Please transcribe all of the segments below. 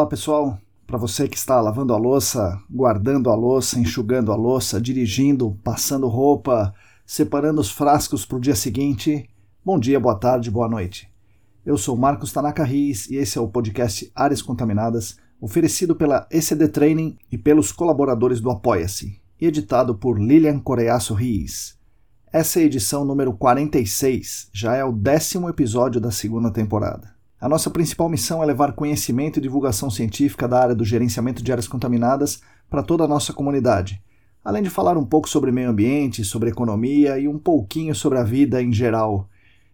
Olá pessoal, para você que está lavando a louça, guardando a louça, enxugando a louça, dirigindo, passando roupa, separando os frascos para o dia seguinte, bom dia, boa tarde, boa noite. Eu sou Marcos Tanaka Riz e esse é o podcast Áreas Contaminadas, oferecido pela ECD Training e pelos colaboradores do Apoia-se, e editado por Lilian Coreaço Riz. Essa é a edição número 46, já é o décimo episódio da segunda temporada. A nossa principal missão é levar conhecimento e divulgação científica da área do gerenciamento de áreas contaminadas para toda a nossa comunidade, além de falar um pouco sobre meio ambiente, sobre economia e um pouquinho sobre a vida em geral.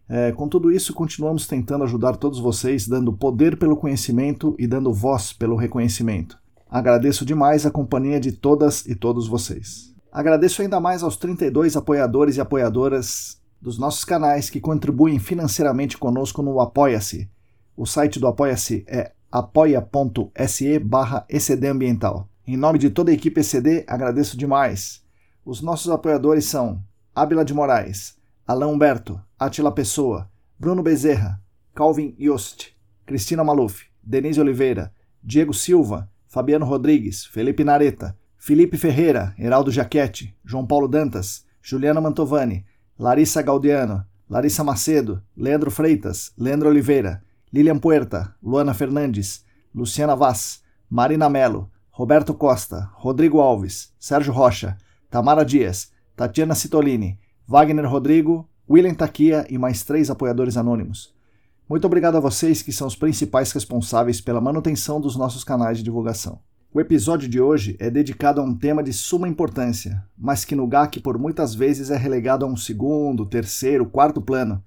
É, com tudo isso, continuamos tentando ajudar todos vocês, dando poder pelo conhecimento e dando voz pelo reconhecimento. Agradeço demais a companhia de todas e todos vocês. Agradeço ainda mais aos 32 apoiadores e apoiadoras dos nossos canais que contribuem financeiramente conosco no Apoia-se o site do Apoia-se é apoia.se barra Ambiental. Em nome de toda a equipe ECD, agradeço demais. Os nossos apoiadores são Ábila de Moraes, Alain Humberto, Atila Pessoa, Bruno Bezerra, Calvin Yost, Cristina Maluf, Denise Oliveira, Diego Silva, Fabiano Rodrigues, Felipe Nareta, Felipe Ferreira, Heraldo Jaquete, João Paulo Dantas, Juliana Mantovani, Larissa Gaudiano, Larissa Macedo, Leandro Freitas, Leandro Oliveira, Lilian Puerta, Luana Fernandes, Luciana Vaz, Marina Melo, Roberto Costa, Rodrigo Alves, Sérgio Rocha, Tamara Dias, Tatiana Citolini, Wagner Rodrigo, William Taquia e mais três apoiadores anônimos. Muito obrigado a vocês que são os principais responsáveis pela manutenção dos nossos canais de divulgação. O episódio de hoje é dedicado a um tema de suma importância, mas que no GAC por muitas vezes é relegado a um segundo, terceiro, quarto plano,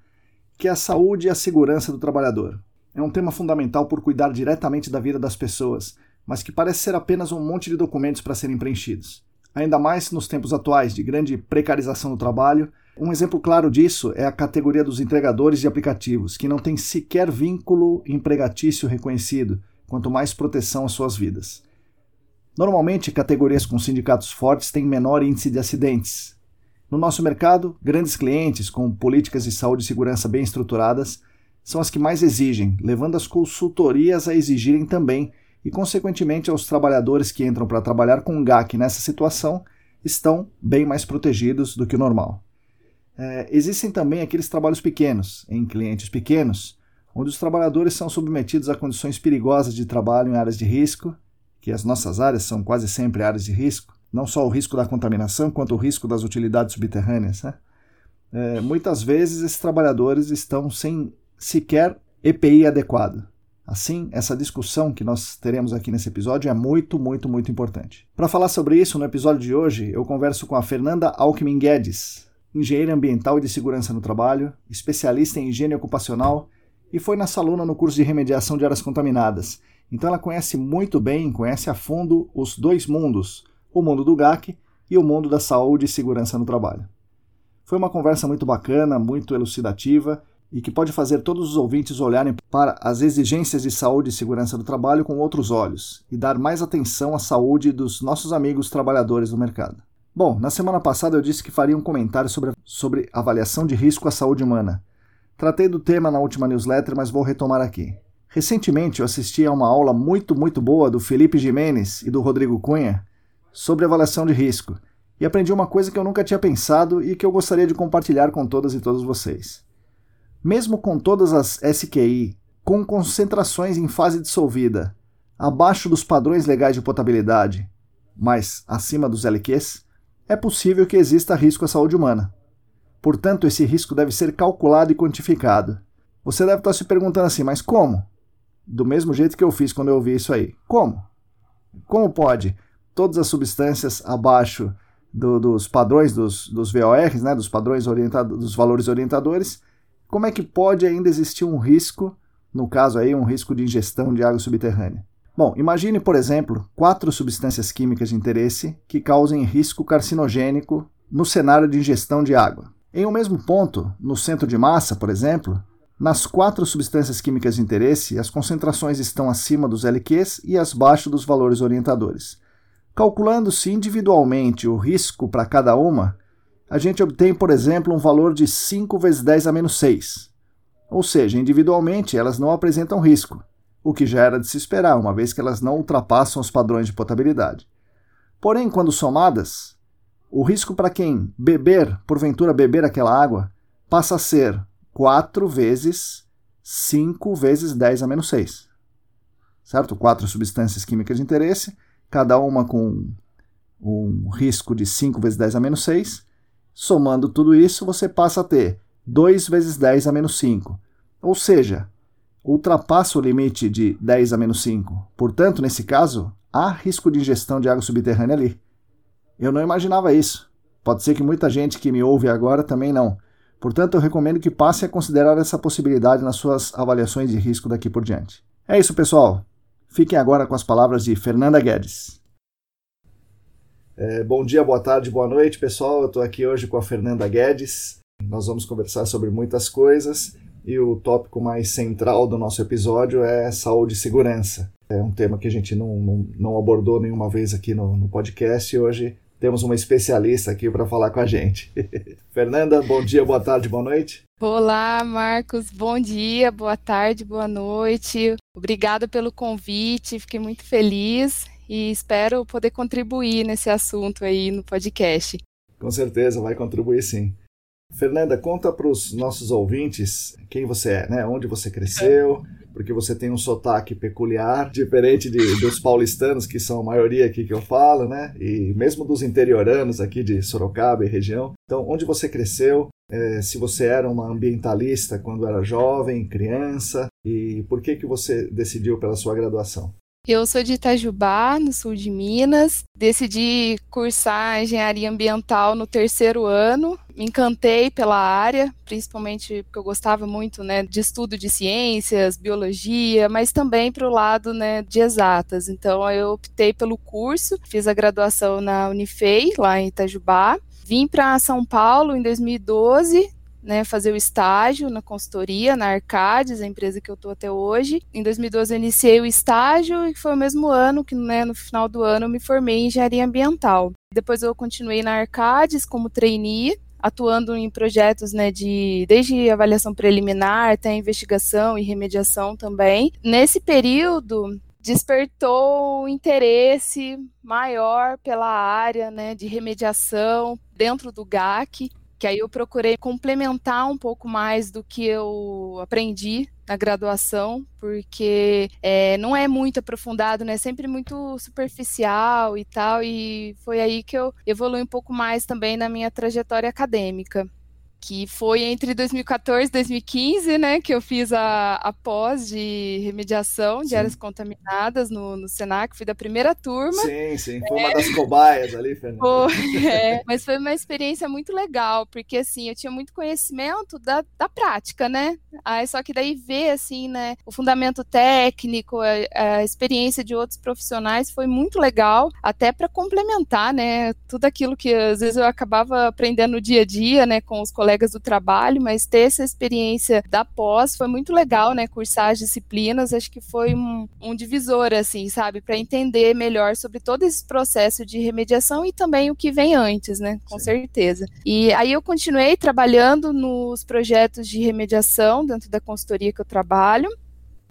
que é a saúde e a segurança do trabalhador. É um tema fundamental por cuidar diretamente da vida das pessoas, mas que parece ser apenas um monte de documentos para serem preenchidos. Ainda mais nos tempos atuais de grande precarização do trabalho, um exemplo claro disso é a categoria dos entregadores de aplicativos, que não tem sequer vínculo empregatício reconhecido, quanto mais proteção às suas vidas. Normalmente, categorias com sindicatos fortes têm menor índice de acidentes. No nosso mercado, grandes clientes com políticas de saúde e segurança bem estruturadas são as que mais exigem, levando as consultorias a exigirem também, e consequentemente aos trabalhadores que entram para trabalhar com GAC nessa situação estão bem mais protegidos do que o normal. É, existem também aqueles trabalhos pequenos, em clientes pequenos, onde os trabalhadores são submetidos a condições perigosas de trabalho em áreas de risco, que as nossas áreas são quase sempre áreas de risco, não só o risco da contaminação, quanto o risco das utilidades subterrâneas. Né? É, muitas vezes esses trabalhadores estão sem sequer EPI adequado. Assim, essa discussão que nós teremos aqui nesse episódio é muito, muito, muito importante. Para falar sobre isso, no episódio de hoje, eu converso com a Fernanda Alckmin Guedes, engenheira ambiental e de segurança no trabalho, especialista em higiene ocupacional e foi nossa aluna no curso de remediação de áreas contaminadas. Então ela conhece muito bem, conhece a fundo os dois mundos, o mundo do GAC e o mundo da saúde e segurança no trabalho. Foi uma conversa muito bacana, muito elucidativa e que pode fazer todos os ouvintes olharem para as exigências de saúde e segurança do trabalho com outros olhos e dar mais atenção à saúde dos nossos amigos trabalhadores do mercado. Bom, na semana passada eu disse que faria um comentário sobre, sobre avaliação de risco à saúde humana. Tratei do tema na última newsletter, mas vou retomar aqui. Recentemente eu assisti a uma aula muito, muito boa do Felipe Jimenez e do Rodrigo Cunha sobre avaliação de risco e aprendi uma coisa que eu nunca tinha pensado e que eu gostaria de compartilhar com todas e todos vocês. Mesmo com todas as SQI com concentrações em fase dissolvida abaixo dos padrões legais de potabilidade, mas acima dos LQs, é possível que exista risco à saúde humana. Portanto, esse risco deve ser calculado e quantificado. Você deve estar se perguntando assim, mas como? Do mesmo jeito que eu fiz quando eu ouvi isso aí. Como? Como pode todas as substâncias abaixo do, dos padrões dos, dos VORs, né, dos padrões orientados, dos valores orientadores, como é que pode ainda existir um risco, no caso aí, um risco de ingestão de água subterrânea? Bom, imagine, por exemplo, quatro substâncias químicas de interesse que causem risco carcinogênico no cenário de ingestão de água. Em um mesmo ponto, no centro de massa, por exemplo, nas quatro substâncias químicas de interesse, as concentrações estão acima dos LQs e abaixo dos valores orientadores. Calculando-se individualmente o risco para cada uma, a gente obtém, por exemplo, um valor de 5 vezes 10 a menos 6. Ou seja, individualmente elas não apresentam risco, o que já era de se esperar, uma vez que elas não ultrapassam os padrões de potabilidade. Porém, quando somadas, o risco para quem beber, porventura beber aquela água, passa a ser 4 vezes 5 vezes 10 a menos 6. Certo? Quatro substâncias químicas de interesse, cada uma com um risco de 5 vezes 10 a menos 6. Somando tudo isso, você passa a ter 2 vezes 10 a menos 5. Ou seja, ultrapassa o limite de 10 a menos 5. Portanto, nesse caso, há risco de ingestão de água subterrânea ali. Eu não imaginava isso. Pode ser que muita gente que me ouve agora também não. Portanto, eu recomendo que passe a considerar essa possibilidade nas suas avaliações de risco daqui por diante. É isso, pessoal. Fiquem agora com as palavras de Fernanda Guedes. É, bom dia, boa tarde, boa noite, pessoal. Eu estou aqui hoje com a Fernanda Guedes. Nós vamos conversar sobre muitas coisas e o tópico mais central do nosso episódio é saúde e segurança. É um tema que a gente não, não, não abordou nenhuma vez aqui no, no podcast e hoje temos uma especialista aqui para falar com a gente. Fernanda, bom dia, boa tarde, boa noite. Olá, Marcos, bom dia, boa tarde, boa noite. Obrigada pelo convite, fiquei muito feliz e espero poder contribuir nesse assunto aí no podcast. Com certeza, vai contribuir sim. Fernanda, conta para os nossos ouvintes quem você é, né? Onde você cresceu, porque você tem um sotaque peculiar, diferente de, dos paulistanos, que são a maioria aqui que eu falo, né? E mesmo dos interioranos aqui de Sorocaba e região. Então, onde você cresceu, é, se você era uma ambientalista quando era jovem, criança, e por que, que você decidiu pela sua graduação? Eu sou de Itajubá, no sul de Minas. Decidi cursar engenharia ambiental no terceiro ano. Me encantei pela área, principalmente porque eu gostava muito né, de estudo de ciências, biologia, mas também para o lado né, de exatas. Então eu optei pelo curso, fiz a graduação na Unifei, lá em Itajubá. Vim para São Paulo em 2012, né, fazer o estágio na consultoria, na Arcades, a empresa que eu estou até hoje. Em 2012 eu iniciei o estágio e foi o mesmo ano que né, no final do ano eu me formei em engenharia ambiental. Depois eu continuei na Arcades como trainee, atuando em projetos né, de desde avaliação preliminar até investigação e remediação também. Nesse período despertou interesse maior pela área né, de remediação dentro do GAC que aí eu procurei complementar um pouco mais do que eu aprendi na graduação, porque é, não é muito aprofundado, né? É sempre muito superficial e tal, e foi aí que eu evolui um pouco mais também na minha trajetória acadêmica que foi entre 2014 e 2015, né, que eu fiz a, a pós de remediação de sim. áreas contaminadas no, no Senac, fui da primeira turma. Sim, sim, foi é. uma das cobaias ali, Fernanda. Foi, é, mas foi uma experiência muito legal, porque assim, eu tinha muito conhecimento da, da prática, né, aí só que daí ver, assim, né, o fundamento técnico, a, a experiência de outros profissionais foi muito legal, até para complementar, né, tudo aquilo que às vezes eu acabava aprendendo no dia a dia, né, com os colegas colegas do trabalho, mas ter essa experiência da pós foi muito legal, né? Cursar as disciplinas, acho que foi um, um divisor, assim, sabe? Para entender melhor sobre todo esse processo de remediação e também o que vem antes, né? Com Sim. certeza. E aí eu continuei trabalhando nos projetos de remediação dentro da consultoria que eu trabalho.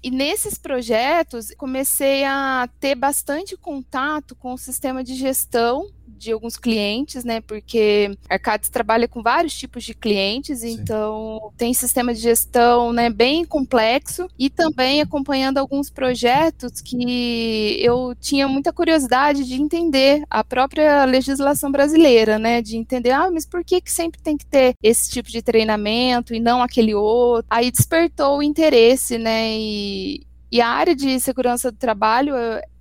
E nesses projetos comecei a ter bastante contato com o sistema de gestão de alguns clientes, né? Porque Arcades trabalha com vários tipos de clientes, Sim. então tem sistema de gestão, né, bem complexo e também acompanhando alguns projetos que eu tinha muita curiosidade de entender a própria legislação brasileira, né? De entender, ah, mas por que que sempre tem que ter esse tipo de treinamento e não aquele outro? Aí despertou o interesse, né? E, e a área de segurança do trabalho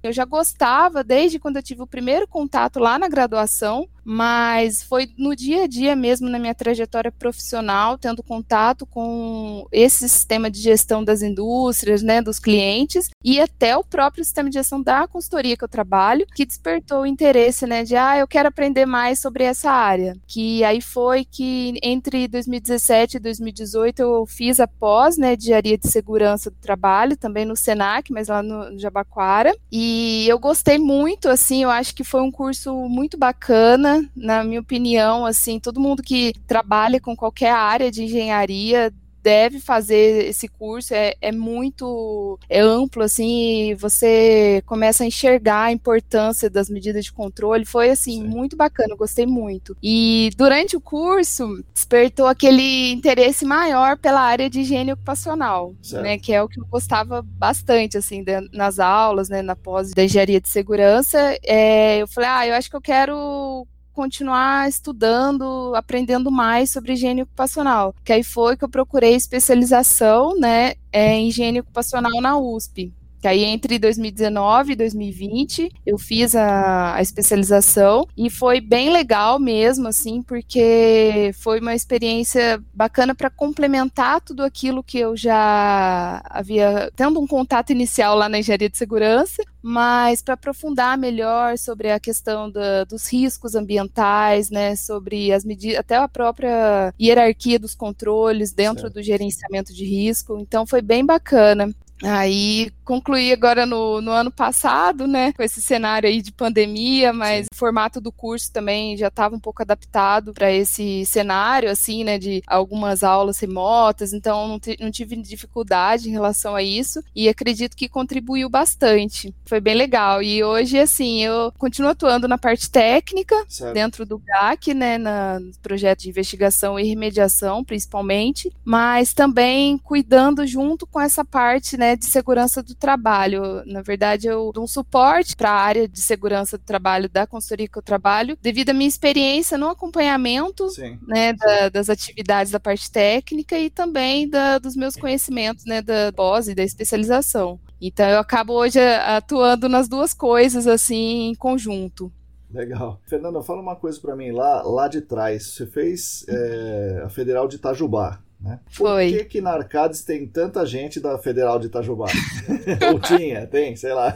Eu já gostava desde quando eu tive o primeiro contato lá na graduação, mas foi no dia a dia mesmo na minha trajetória profissional, tendo contato com esse sistema de gestão das indústrias, né, dos clientes e até o próprio sistema de gestão da consultoria que eu trabalho, que despertou o interesse, né, de ah, eu quero aprender mais sobre essa área. Que aí foi que entre 2017 e 2018 eu fiz a pós, né, de área de segurança do trabalho, também no Senac, mas lá no Jabaquara, e eu gostei muito, assim, eu acho que foi um curso muito bacana na minha opinião, assim, todo mundo que trabalha com qualquer área de engenharia deve fazer esse curso, é, é muito é amplo, assim, você começa a enxergar a importância das medidas de controle, foi, assim, Sim. muito bacana, gostei muito. E durante o curso, despertou aquele interesse maior pela área de higiene ocupacional, certo. né, que é o que eu gostava bastante, assim, de, nas aulas, né, na pós da engenharia de segurança, é, eu falei, ah, eu acho que eu quero continuar estudando, aprendendo mais sobre higiene ocupacional. Que aí foi que eu procurei especialização, né, é, em higiene ocupacional na USP. Que aí entre 2019 e 2020 eu fiz a, a, especialização e foi bem legal mesmo, assim, porque foi uma experiência bacana para complementar tudo aquilo que eu já havia tendo um contato inicial lá na engenharia de segurança, mas para aprofundar melhor sobre a questão da, dos riscos ambientais, né, sobre as medidas, até a própria hierarquia dos controles dentro certo. do gerenciamento de risco. Então foi bem bacana. Aí concluí agora no, no, ano passado, né, com esse cenário aí de pandemia, mas Sim. o formato do curso também já estava um pouco adaptado para esse cenário, assim, né, de algumas aulas remotas, então não, não, tive dificuldade em relação a isso e acredito que contribuiu bastante. Foi bem legal. E hoje, assim, eu continuo atuando na parte técnica, certo. dentro do GAC, né, na, no projeto de investigação e remediação, principalmente, mas também cuidando junto com essa parte, né, né, de segurança do trabalho. Na verdade, eu dou um suporte para a área de segurança do trabalho da consultoria que eu trabalho, devido à minha experiência no acompanhamento né, da, das atividades da parte técnica e também da, dos meus conhecimentos né, da pós e da especialização. Então, eu acabo hoje atuando nas duas coisas, assim, em conjunto. Legal. Fernando, fala uma coisa para mim. Lá, lá de trás, você fez é, a Federal de Itajubá. Né? Foi. Por que, que na Arcades tem tanta gente da Federal de Itajubá? Ou tinha, tem, sei lá.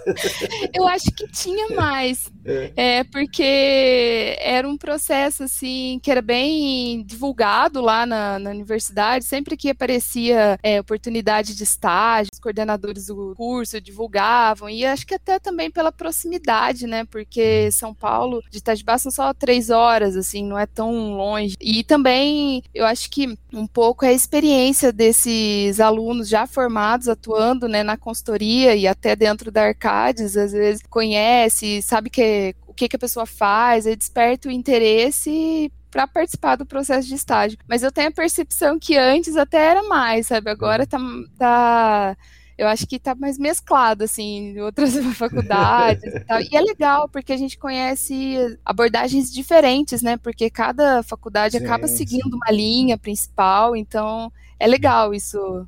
Eu acho que tinha mais. É. é. porque era um processo assim que era bem divulgado lá na, na universidade. Sempre que aparecia é, oportunidade de estágio, os coordenadores do curso divulgavam. E acho que até também pela proximidade, né? Porque São Paulo de Itajubá são só três horas, assim, não é tão longe. E também eu acho que um pouco é a experiência desses alunos já formados, atuando né, na consultoria e até dentro da Arcades, às vezes conhece, sabe que, o que, que a pessoa faz, aí desperta o interesse para participar do processo de estágio. Mas eu tenho a percepção que antes até era mais, sabe? Agora tá, tá eu acho que está mais mesclado, assim, em outras faculdades e tal. E é legal, porque a gente conhece abordagens diferentes, né? Porque cada faculdade sim, acaba seguindo sim. uma linha principal, então é legal isso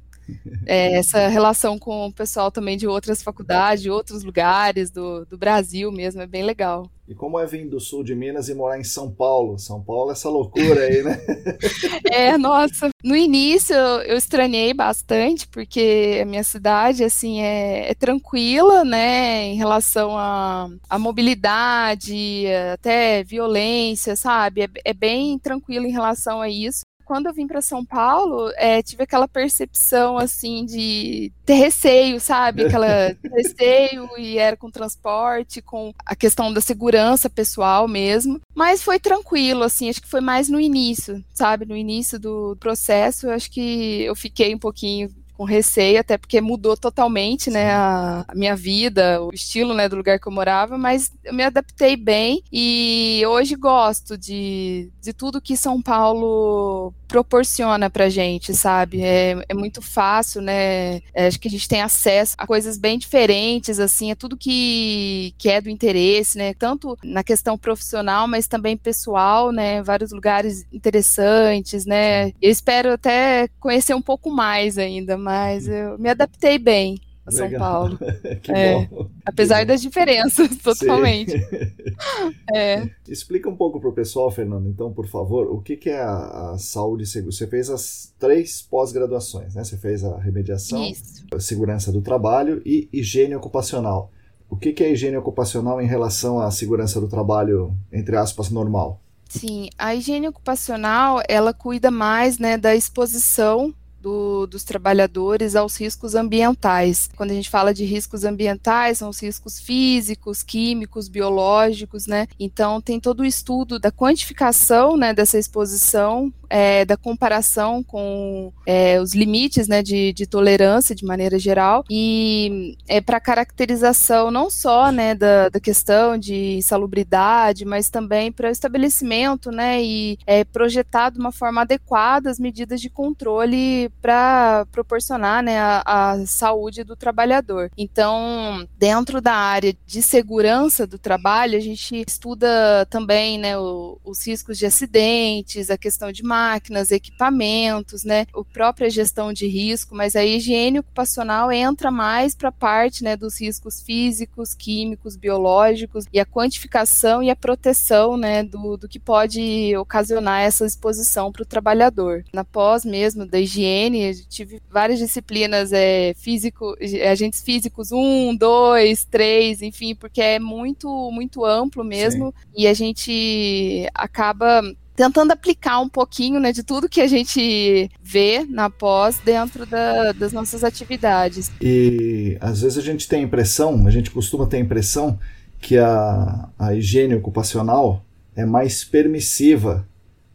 é, essa relação com o pessoal também de outras faculdades, de outros lugares do, do Brasil mesmo, é bem legal. E como é vir do sul de Minas e morar em São Paulo? São Paulo é essa loucura aí, né? é, nossa. No início eu estranhei bastante, porque a minha cidade, assim, é, é tranquila, né, em relação à a, a, mobilidade, até violência, sabe? É, é bem tranquilo em relação a isso quando eu vim para São Paulo, é, tive aquela percepção assim de ter receio, sabe? Aquela receio e era com transporte, com a questão da segurança pessoal mesmo. Mas foi tranquilo, assim, acho que foi mais no início, sabe? No início do processo, acho que eu fiquei um pouquinho com receio, até porque mudou totalmente, né, a, a, minha vida, o estilo, né, do lugar que eu morava, mas eu me adaptei bem e hoje gosto de, de tudo que São Paulo proporciona pra gente, sabe? É, é muito fácil, né? É, acho que a gente tem acesso a coisas bem diferentes, assim, é tudo que, que é do interesse, né? Tanto na questão profissional, mas também pessoal, né? Vários lugares interessantes, né? Eu espero até conhecer um pouco mais ainda, mas eu me adaptei bem. a São Paulo. que é, bom. Apesar das diferenças, totalmente. é. Explica um pouco para o pessoal, Fernando, então, por favor, o que, que é a, a saúde segura? Você fez as três pós-graduações, né? Você fez a remediação, Isso. a segurança do trabalho e higiene ocupacional. O que, que é higiene ocupacional em relação à segurança do trabalho, entre aspas, normal? Sim, a higiene ocupacional, ela cuida mais né, da exposição do, dos trabalhadores aos riscos ambientais. Quando a gente fala de riscos ambientais, são os riscos físicos, químicos, biológicos, né? Então tem todo o estudo da quantificação né, dessa exposição é, da comparação com é, os limites né, de, de, tolerância de maneira geral e é para caracterização não só né, da, da, questão de insalubridade, mas também para o estabelecimento né, e é, projetar de uma forma adequada as medidas de controle para proporcionar né, a, a saúde do trabalhador. Então, dentro da área de segurança do trabalho, a gente estuda também né, o, os riscos de acidentes, a questão de máquinas, equipamentos, né, a própria gestão de risco, mas a higiene ocupacional entra mais para a parte né, dos riscos físicos, químicos, biológicos e a quantificação e a proteção né, do, do que pode ocasionar essa exposição para o trabalhador. Na pós mesmo da higiene, tive várias disciplinas é, físico, agentes físicos, um, dois, três, enfim, porque é muito, muito amplo mesmo Sim. e a gente acaba tentando aplicar um pouquinho né, de tudo que a gente vê na pós dentro da, das nossas atividades. E às vezes a gente tem a impressão, a gente costuma ter a impressão que a, a higiene ocupacional é mais permissiva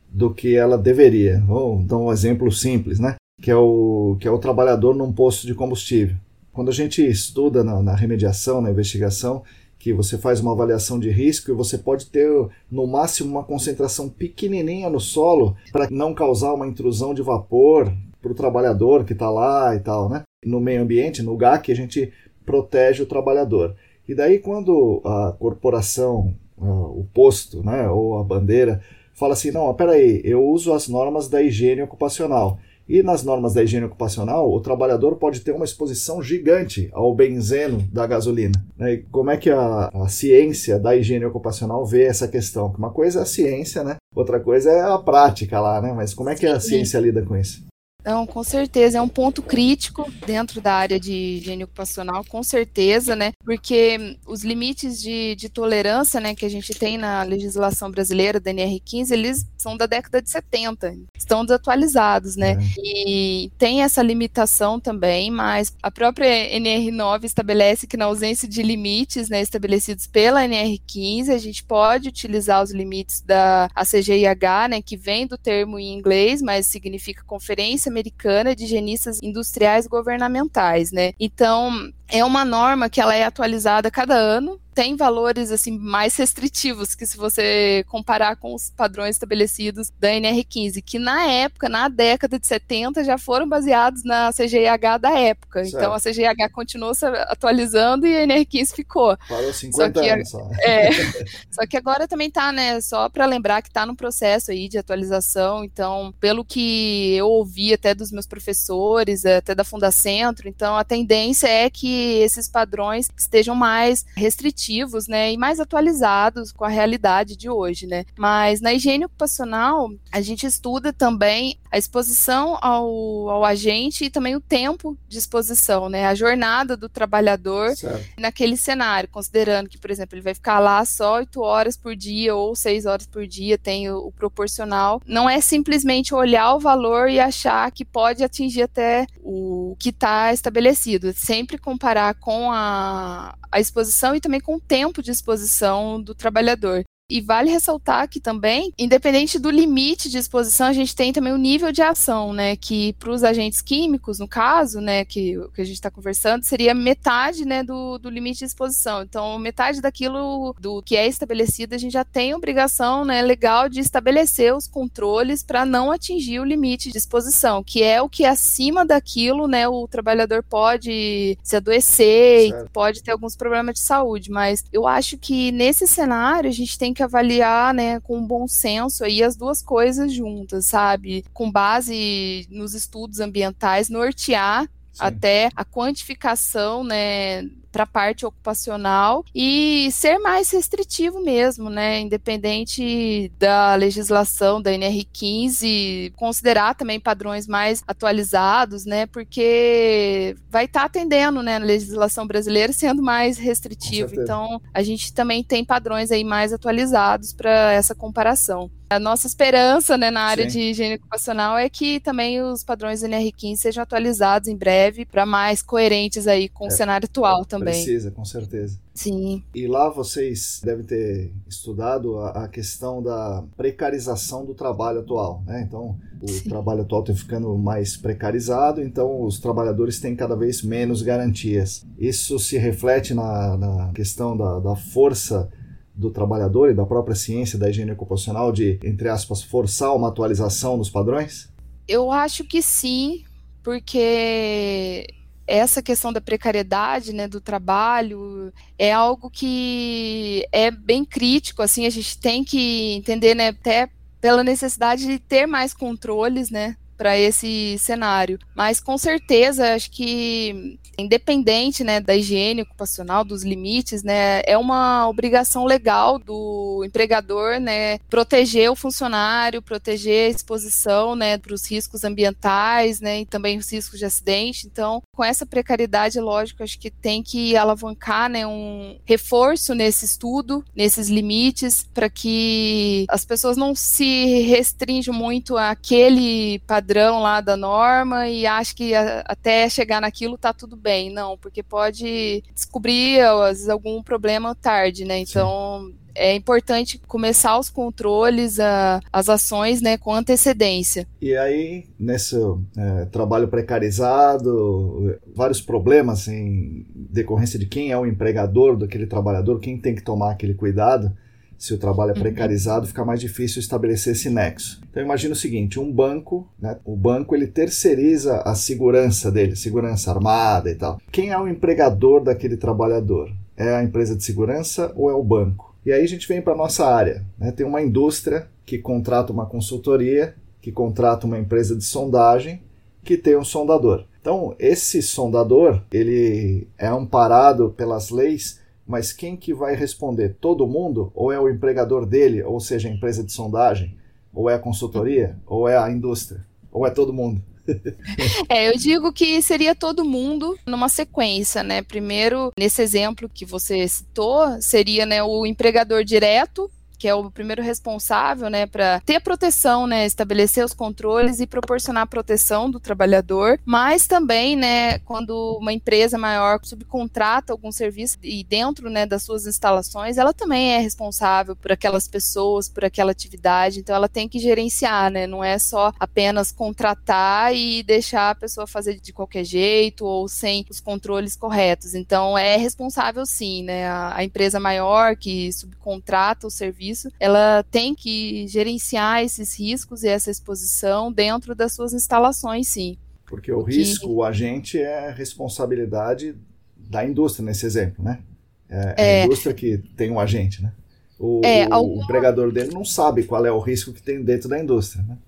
do que ela deveria. Vou dar um exemplo simples, né? Que é o, que é o trabalhador num posto de combustível. Quando a gente estuda na, na remediação, na investigação, que você faz uma avaliação de risco e você pode ter no máximo uma concentração pequenininha no solo para não causar uma intrusão de vapor para o trabalhador que está lá e tal, né? No meio ambiente, no GAC, a gente protege o trabalhador. E daí quando a corporação, o posto, né, ou a bandeira fala assim, não, peraí, eu uso as normas da higiene ocupacional. E nas normas da higiene ocupacional, o trabalhador pode ter uma exposição gigante ao benzeno da gasolina. Né? E como é que a, a, ciência da higiene ocupacional vê essa questão? Uma coisa é a ciência, né? Outra coisa é a prática lá, né? Mas como é que a ciência lida com isso? Não, com certeza, é um ponto crítico dentro da área de higiene ocupacional, com certeza, né? Porque os limites de, de tolerância, né, que a gente tem na legislação brasileira, da NR15, eles são da década de 70, estão desatualizados, né? É. E tem essa limitação também, mas a própria NR9 estabelece que na ausência de limites, né, estabelecidos pela NR15, a gente pode utilizar os limites da ACGIH, né, que vem do termo em inglês, mas significa Conferência Americana de Higienistas Industriais Governamentais, né? Então, é uma norma que ela é atualizada cada ano, tem valores assim mais restritivos que se você comparar com os padrões estabelecidos da NR15, que na época, na década de 70, já foram baseados na CGIH da época. Certo. Então a CGIH continuou se atualizando e a NR15 ficou. Parou 50 só anos só. É, só que agora também tá, né, só para lembrar que tá no processo aí de atualização, então, pelo que eu ouvi até dos meus professores, até da Fundacentro, então a tendência é que esses padrões estejam mais restritivos, né, e mais atualizados com a realidade de hoje, né. Mas na higiene ocupacional, a gente estuda também a exposição ao, ao agente e também o tempo de exposição, né, a jornada do trabalhador certo. naquele cenário, considerando que, por exemplo, ele vai ficar lá só oito horas por dia ou seis horas por dia, tem o, o proporcional. Não é simplesmente olhar o valor e achar que pode atingir até o que está estabelecido, sempre comparar comparar com a, a exposição e também com o tempo de exposição do trabalhador. E vale ressaltar que também, independente do limite de exposição, a gente tem também o nível de ação, né? Que para os agentes químicos, no caso, né, que, que a gente está conversando, seria metade né, do, do limite de exposição. Então, metade daquilo do que é estabelecido, a gente já tem obrigação né, legal de estabelecer os controles para não atingir o limite de exposição, que é o que acima daquilo, né, o trabalhador pode se adoecer, certo. pode ter alguns problemas de saúde. Mas eu acho que nesse cenário a gente tem que avaliar, né, com bom senso aí as duas coisas juntas, sabe? Com base nos estudos ambientais, nortear até a quantificação, né, para a parte ocupacional e ser mais restritivo mesmo, né? Independente da legislação da NR15, considerar também padrões mais atualizados, né? Porque vai estar tá atendendo, né, a legislação brasileira sendo mais restritivo. Então, a gente também tem padrões aí mais atualizados para essa comparação. A nossa esperança né, na área Sim. de higiene ocupacional é que também os padrões NR15 sejam atualizados em breve para mais coerentes aí com é, o cenário atual também. Precisa, com certeza. Sim. E lá vocês devem ter estudado a, a questão da precarização do trabalho atual, né? Então, o Sim. trabalho atual está ficando mais precarizado, então os trabalhadores têm cada vez menos garantias. Isso se reflete na, na questão da, da força do trabalhador e da própria ciência da higiene ocupacional de, entre aspas, forçar uma atualização dos padrões? Eu acho que sim, porque essa questão da precariedade, né, do trabalho, é algo que é bem crítico, assim, a gente tem que entender, né, até pela necessidade de ter mais controles, né, para esse cenário. Mas com certeza, acho que independente, né, da higiene ocupacional, dos limites, né, é uma obrigação legal do empregador, né, proteger o funcionário, proteger a exposição, né, para os riscos ambientais, né, e também os riscos de acidente. Então, com essa precariedade, lógico, acho que tem que alavancar, né, um reforço nesse estudo, nesses limites, para que as pessoas não se restringam muito àquele padrão lá da norma e acho que a, até chegar naquilo tá tudo bem bem, não, porque pode descobrir às vezes, algum problema tarde, né? Então Sim. é importante começar os controles, a, as ações, né, com antecedência. E aí, nesse é, trabalho precarizado, vários problemas em decorrência de quem é o empregador daquele trabalhador, quem tem que tomar aquele cuidado se o trabalho é uhum. precarizado, fica mais difícil estabelecer esse nexo. Então imagina o seguinte, um banco, né, o banco ele terceiriza a segurança dele, segurança armada e tal. Quem é o empregador daquele trabalhador? É a empresa de segurança ou é o banco? E aí a gente vem para nossa área. Né? Tem uma indústria que contrata uma consultoria, que contrata uma empresa de sondagem, que tem um sondador. Então esse sondador ele é amparado pelas leis mas quem que vai responder? Todo mundo? Ou é o empregador dele, ou seja, a empresa de sondagem? Ou é a consultoria? Ou é a indústria? Ou é todo mundo? é, eu digo que seria todo mundo numa sequência, né? Primeiro, nesse exemplo que você citou, seria né, o empregador direto, que é o primeiro responsável, né, para ter proteção, né, estabelecer os controles e proporcionar proteção do trabalhador, mas também, né, quando uma empresa maior subcontrata algum serviço e dentro, né, das suas instalações, ela também é responsável por aquelas pessoas, por aquela atividade, então ela tem que gerenciar, né, não é só apenas contratar e deixar a pessoa fazer de qualquer jeito ou sem os controles corretos. Então é responsável sim, né, a, a empresa maior que subcontrata o serviço serviço, ela tem que gerenciar esses riscos e essa exposição dentro das suas instalações, sim. Porque o risco, o agente é responsabilidade da indústria nesse exemplo, né? É, é, a indústria que tem um agente, né? O, é, o, algum... o empregador dele não sabe qual é o risco que tem dentro da indústria, né?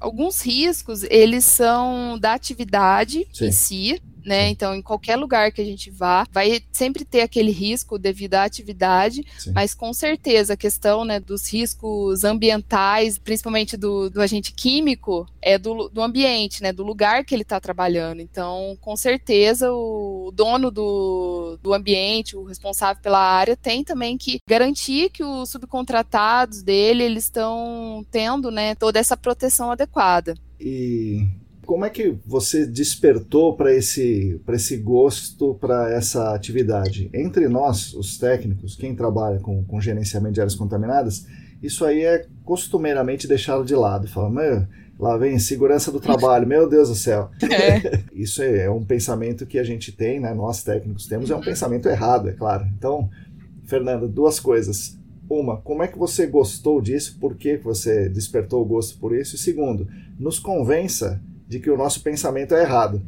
Alguns riscos, eles são da atividade Sim. em si, né? Então, em qualquer lugar que a gente vá, vai sempre ter aquele risco devido à atividade, Sim. mas com certeza a questão né, dos riscos ambientais, principalmente do, do agente químico, é do, do ambiente, né? Do lugar que ele está trabalhando. Então, com certeza, o dono do, do ambiente, o responsável pela área, tem também que garantir que os subcontratados dele, eles estão tendo, né, toda essa proteção adequada. E como é que você despertou para esse, esse gosto para essa atividade? Entre nós, os técnicos, quem trabalha com, com gerenciamento de áreas contaminadas, isso aí é costumeiramente deixado de lado. Fala, meu, lá vem segurança do trabalho, meu Deus do céu. É. isso é, é, um pensamento que a gente tem, né? nós técnicos temos, é um uhum. pensamento errado, é claro. Então, Fernanda, duas coisas. Uma, como é que você gostou disso? Por que você despertou o gosto por isso? E segundo, nos convença de que o nosso pensamento é errado.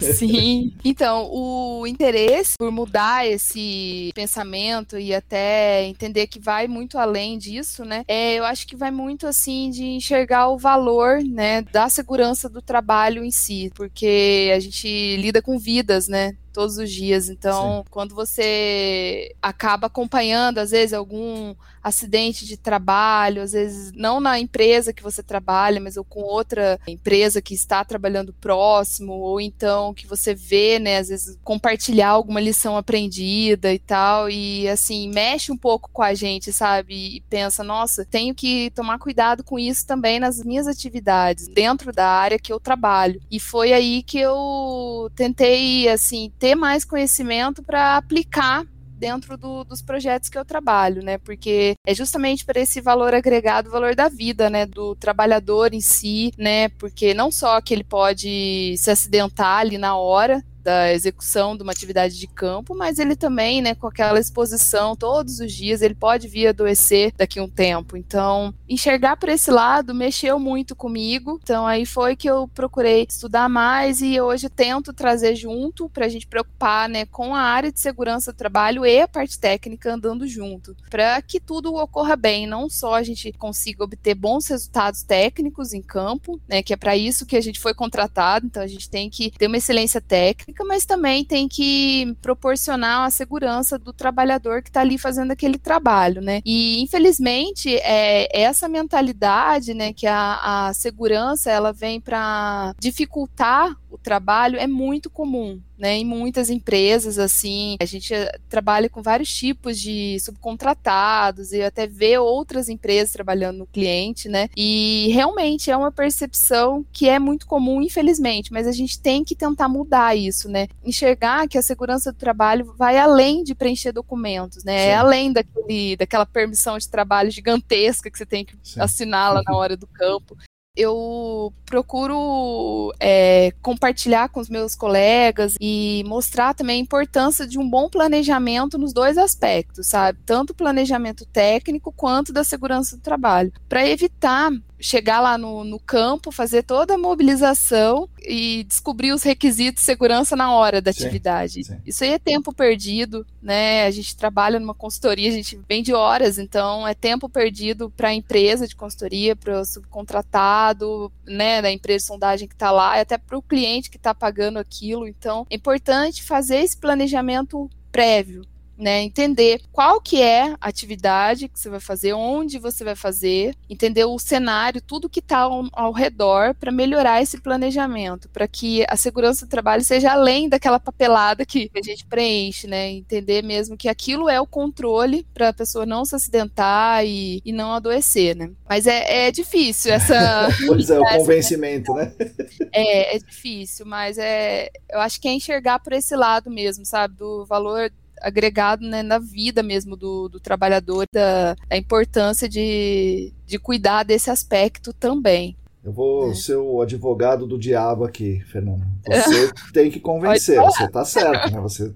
Sim. Então, o interesse por mudar esse pensamento e até entender que vai muito além disso, né? É, eu acho que vai muito assim de enxergar o valor, né, da segurança do trabalho em si, porque a gente lida com vidas, né? Todos os dias. Então, Sim. quando você acaba acompanhando, às vezes, algum acidente de trabalho, às vezes não na empresa que você trabalha, mas ou com outra empresa que está trabalhando próximo, ou então que você vê, né, às vezes compartilhar alguma lição aprendida e tal, e assim, mexe um pouco com a gente, sabe? E pensa, nossa, tenho que tomar cuidado com isso também nas minhas atividades, dentro da área que eu trabalho. E foi aí que eu tentei, assim, ter mais conhecimento para aplicar dentro do, dos projetos que eu trabalho, né? Porque é justamente para esse valor agregado, o valor da vida, né? Do trabalhador em si, né? Porque não só que ele pode se acidentar ali na hora, da execução de uma atividade de campo, mas ele também, né, com aquela exposição todos os dias, ele pode vir adoecer daqui a um tempo. Então, enxergar por esse lado mexeu muito comigo. Então, aí foi que eu procurei estudar mais e hoje tento trazer junto para a gente preocupar, né, com a área de segurança do trabalho e a parte técnica andando junto, para que tudo ocorra bem, não só a gente consiga obter bons resultados técnicos em campo, né, que é para isso que a gente foi contratado. Então, a gente tem que ter uma excelência técnica técnica, mas também tem que proporcionar a segurança do trabalhador que está ali fazendo aquele trabalho, né? E infelizmente é essa mentalidade, né, que a, a segurança ela vem para dificultar o trabalho é muito comum, né? Em muitas empresas, assim, a gente eh, trabalha com vários tipos de subcontratados e até vê outras empresas trabalhando no cliente, né? E realmente é uma percepção que é muito comum, infelizmente, mas a gente tem que tentar mudar isso, né? Enxergar que a segurança do trabalho vai além de preencher documentos, né? É Sim. É além daquele, daquela permissão de trabalho gigantesca que você tem que assinar lá na hora do campo eu procuro é, compartilhar com os meus colegas e mostrar também a importância de um bom planejamento nos dois aspectos, sabe? Tanto o planejamento técnico quanto da segurança do trabalho, para evitar chegar lá no, no, campo, fazer toda a mobilização e descobrir os requisitos de segurança na hora da sim, atividade. Sim. Isso aí é tempo perdido, né? A gente trabalha numa consultoria, a gente vende horas, então é tempo perdido para a empresa de consultoria, para o subcontratado, né, da empresa de sondagem que está lá, e até para o cliente que está pagando aquilo. Então, é importante fazer esse planejamento prévio, né? Entender qual que é a atividade que você vai fazer, onde você vai fazer, entender o cenário, tudo que está ao, ao, redor para melhorar esse planejamento, para que a segurança do trabalho seja além daquela papelada que a gente preenche, né? Entender mesmo que aquilo é o controle para a pessoa não se acidentar e, e não adoecer, né? Mas é, é difícil essa. pois é, o convencimento, né? é, é difícil, mas é, eu acho que é enxergar por esse lado mesmo, sabe? Do valor agregado né, na vida mesmo do, do trabalhador, da, da importância de, de cuidar desse aspecto também. Eu vou é. ser o advogado do diabo aqui, Fernando. Você tem que convencer, você está certo, né? Você,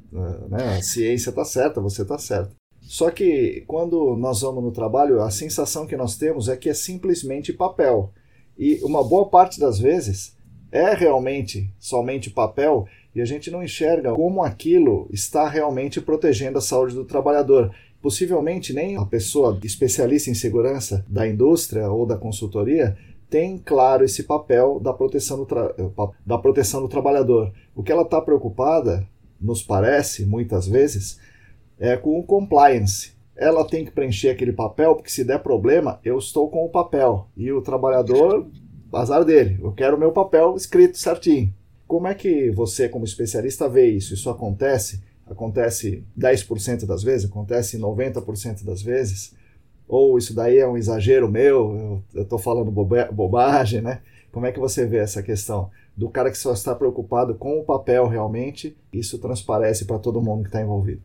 né? A ciência está certa, você está certo. Só que quando nós vamos no trabalho, a sensação que nós temos é que é simplesmente papel. E uma boa parte das vezes é realmente somente papel e a gente não enxerga como aquilo está realmente protegendo a saúde do trabalhador. Possivelmente nem a pessoa especialista em segurança da indústria ou da consultoria tem claro esse papel da proteção do, da proteção do trabalhador. O que ela está preocupada, nos parece, muitas vezes, é com o compliance. Ela tem que preencher aquele papel, porque se der problema, eu estou com o papel. E o trabalhador, azar dele, eu quero o meu papel escrito certinho. Como é que você, como especialista, vê isso? Isso acontece? Acontece 10% das vezes? Acontece 90% das vezes? Ou isso daí é um exagero meu? Eu estou falando bobagem, né? Como é que você vê essa questão do cara que só está preocupado com o papel realmente? Isso transparece para todo mundo que está envolvido.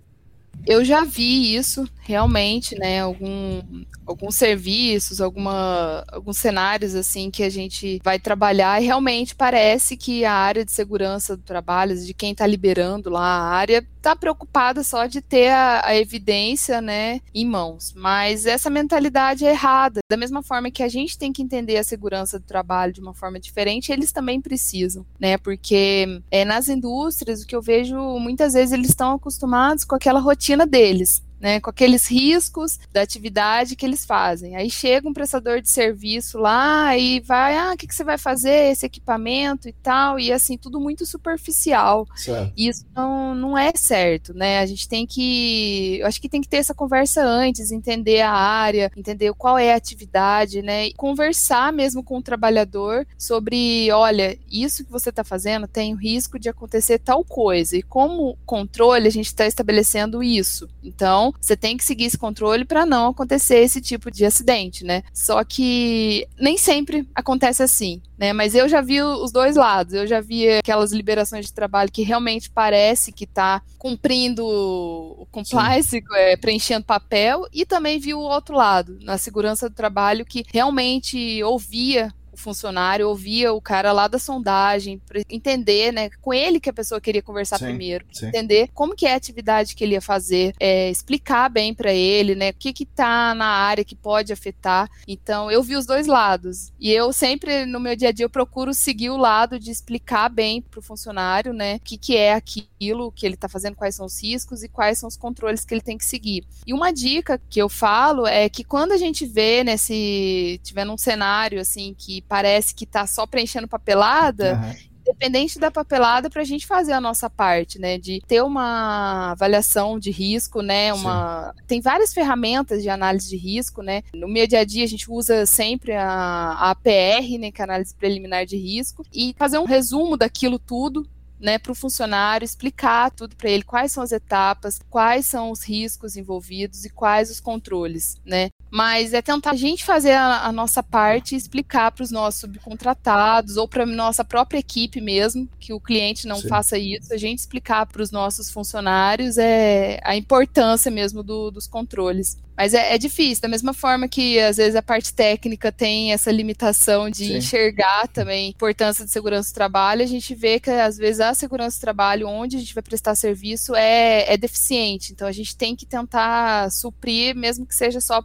Eu já vi isso realmente, né? Algum, alguns serviços, alguma, alguns cenários assim que a gente vai trabalhar e realmente parece que a área de segurança do trabalho, de quem está liberando lá a área, está preocupada só de ter a, a, evidência, né, em mãos. Mas essa mentalidade é errada. Da mesma forma que a gente tem que entender a segurança do trabalho de uma forma diferente, eles também precisam, né? Porque é, nas indústrias o que eu vejo muitas vezes eles estão acostumados com aquela rotina deles né, com aqueles riscos da atividade que eles fazem. Aí chega um prestador de serviço lá e vai, ah, o que, que você vai fazer, esse equipamento e tal, e assim, tudo muito superficial. Certo. Isso não, não é certo, né? A gente tem que, eu acho que tem que ter essa conversa antes, entender a área, entender qual é a atividade, né, e conversar mesmo com o trabalhador sobre, olha, isso que você está fazendo tem o risco de acontecer tal coisa, e como controle a gente está estabelecendo isso. Então, você tem que seguir esse controle para não acontecer esse tipo de acidente, né? Só que nem sempre acontece assim, né? Mas eu já vi os dois lados. Eu já vi aquelas liberações de trabalho que realmente parece que está cumprindo o compliance, é, preenchendo papel, e também vi o outro lado, na segurança do trabalho, que realmente ouvia funcionário, ouvia o cara lá da sondagem, para entender, né, com ele que a pessoa queria conversar sim, primeiro, sim. entender como que é a atividade que ele ia fazer, é, explicar bem para ele, né, o que que tá na área que pode afetar. Então, eu vi os dois lados. E eu sempre no meu dia a dia eu procuro seguir o lado de explicar bem para o funcionário, né, o que que é aquilo que ele está fazendo, quais são os riscos e quais são os controles que ele tem que seguir. E uma dica que eu falo é que quando a gente vê, né, se tiver num cenário assim que parece que está só preenchendo papelada, uhum independente da papelada para a gente fazer a nossa parte, né? De ter uma avaliação de risco, né? Uma Sim. tem várias ferramentas de análise de risco, né? No meu dia a dia a gente usa sempre a, a APR, né? Que é a análise preliminar de risco, e fazer um resumo daquilo tudo né, para o funcionário, explicar tudo para ele, quais são as etapas, quais são os riscos envolvidos e quais os controles, né? Mas é tentar a gente fazer a, a nossa parte e explicar para os nossos subcontratados ou para a nossa própria equipe mesmo, que o cliente não Sim. faça isso, a gente explicar para os nossos funcionários é a importância mesmo do, dos controles. Mas é, é, difícil, da mesma forma que às vezes a parte técnica tem essa limitação de Sim. enxergar também a importância de segurança do trabalho, a gente vê que às vezes a segurança do trabalho, onde a gente vai prestar serviço, é, é deficiente. Então a gente tem que tentar suprir, mesmo que seja só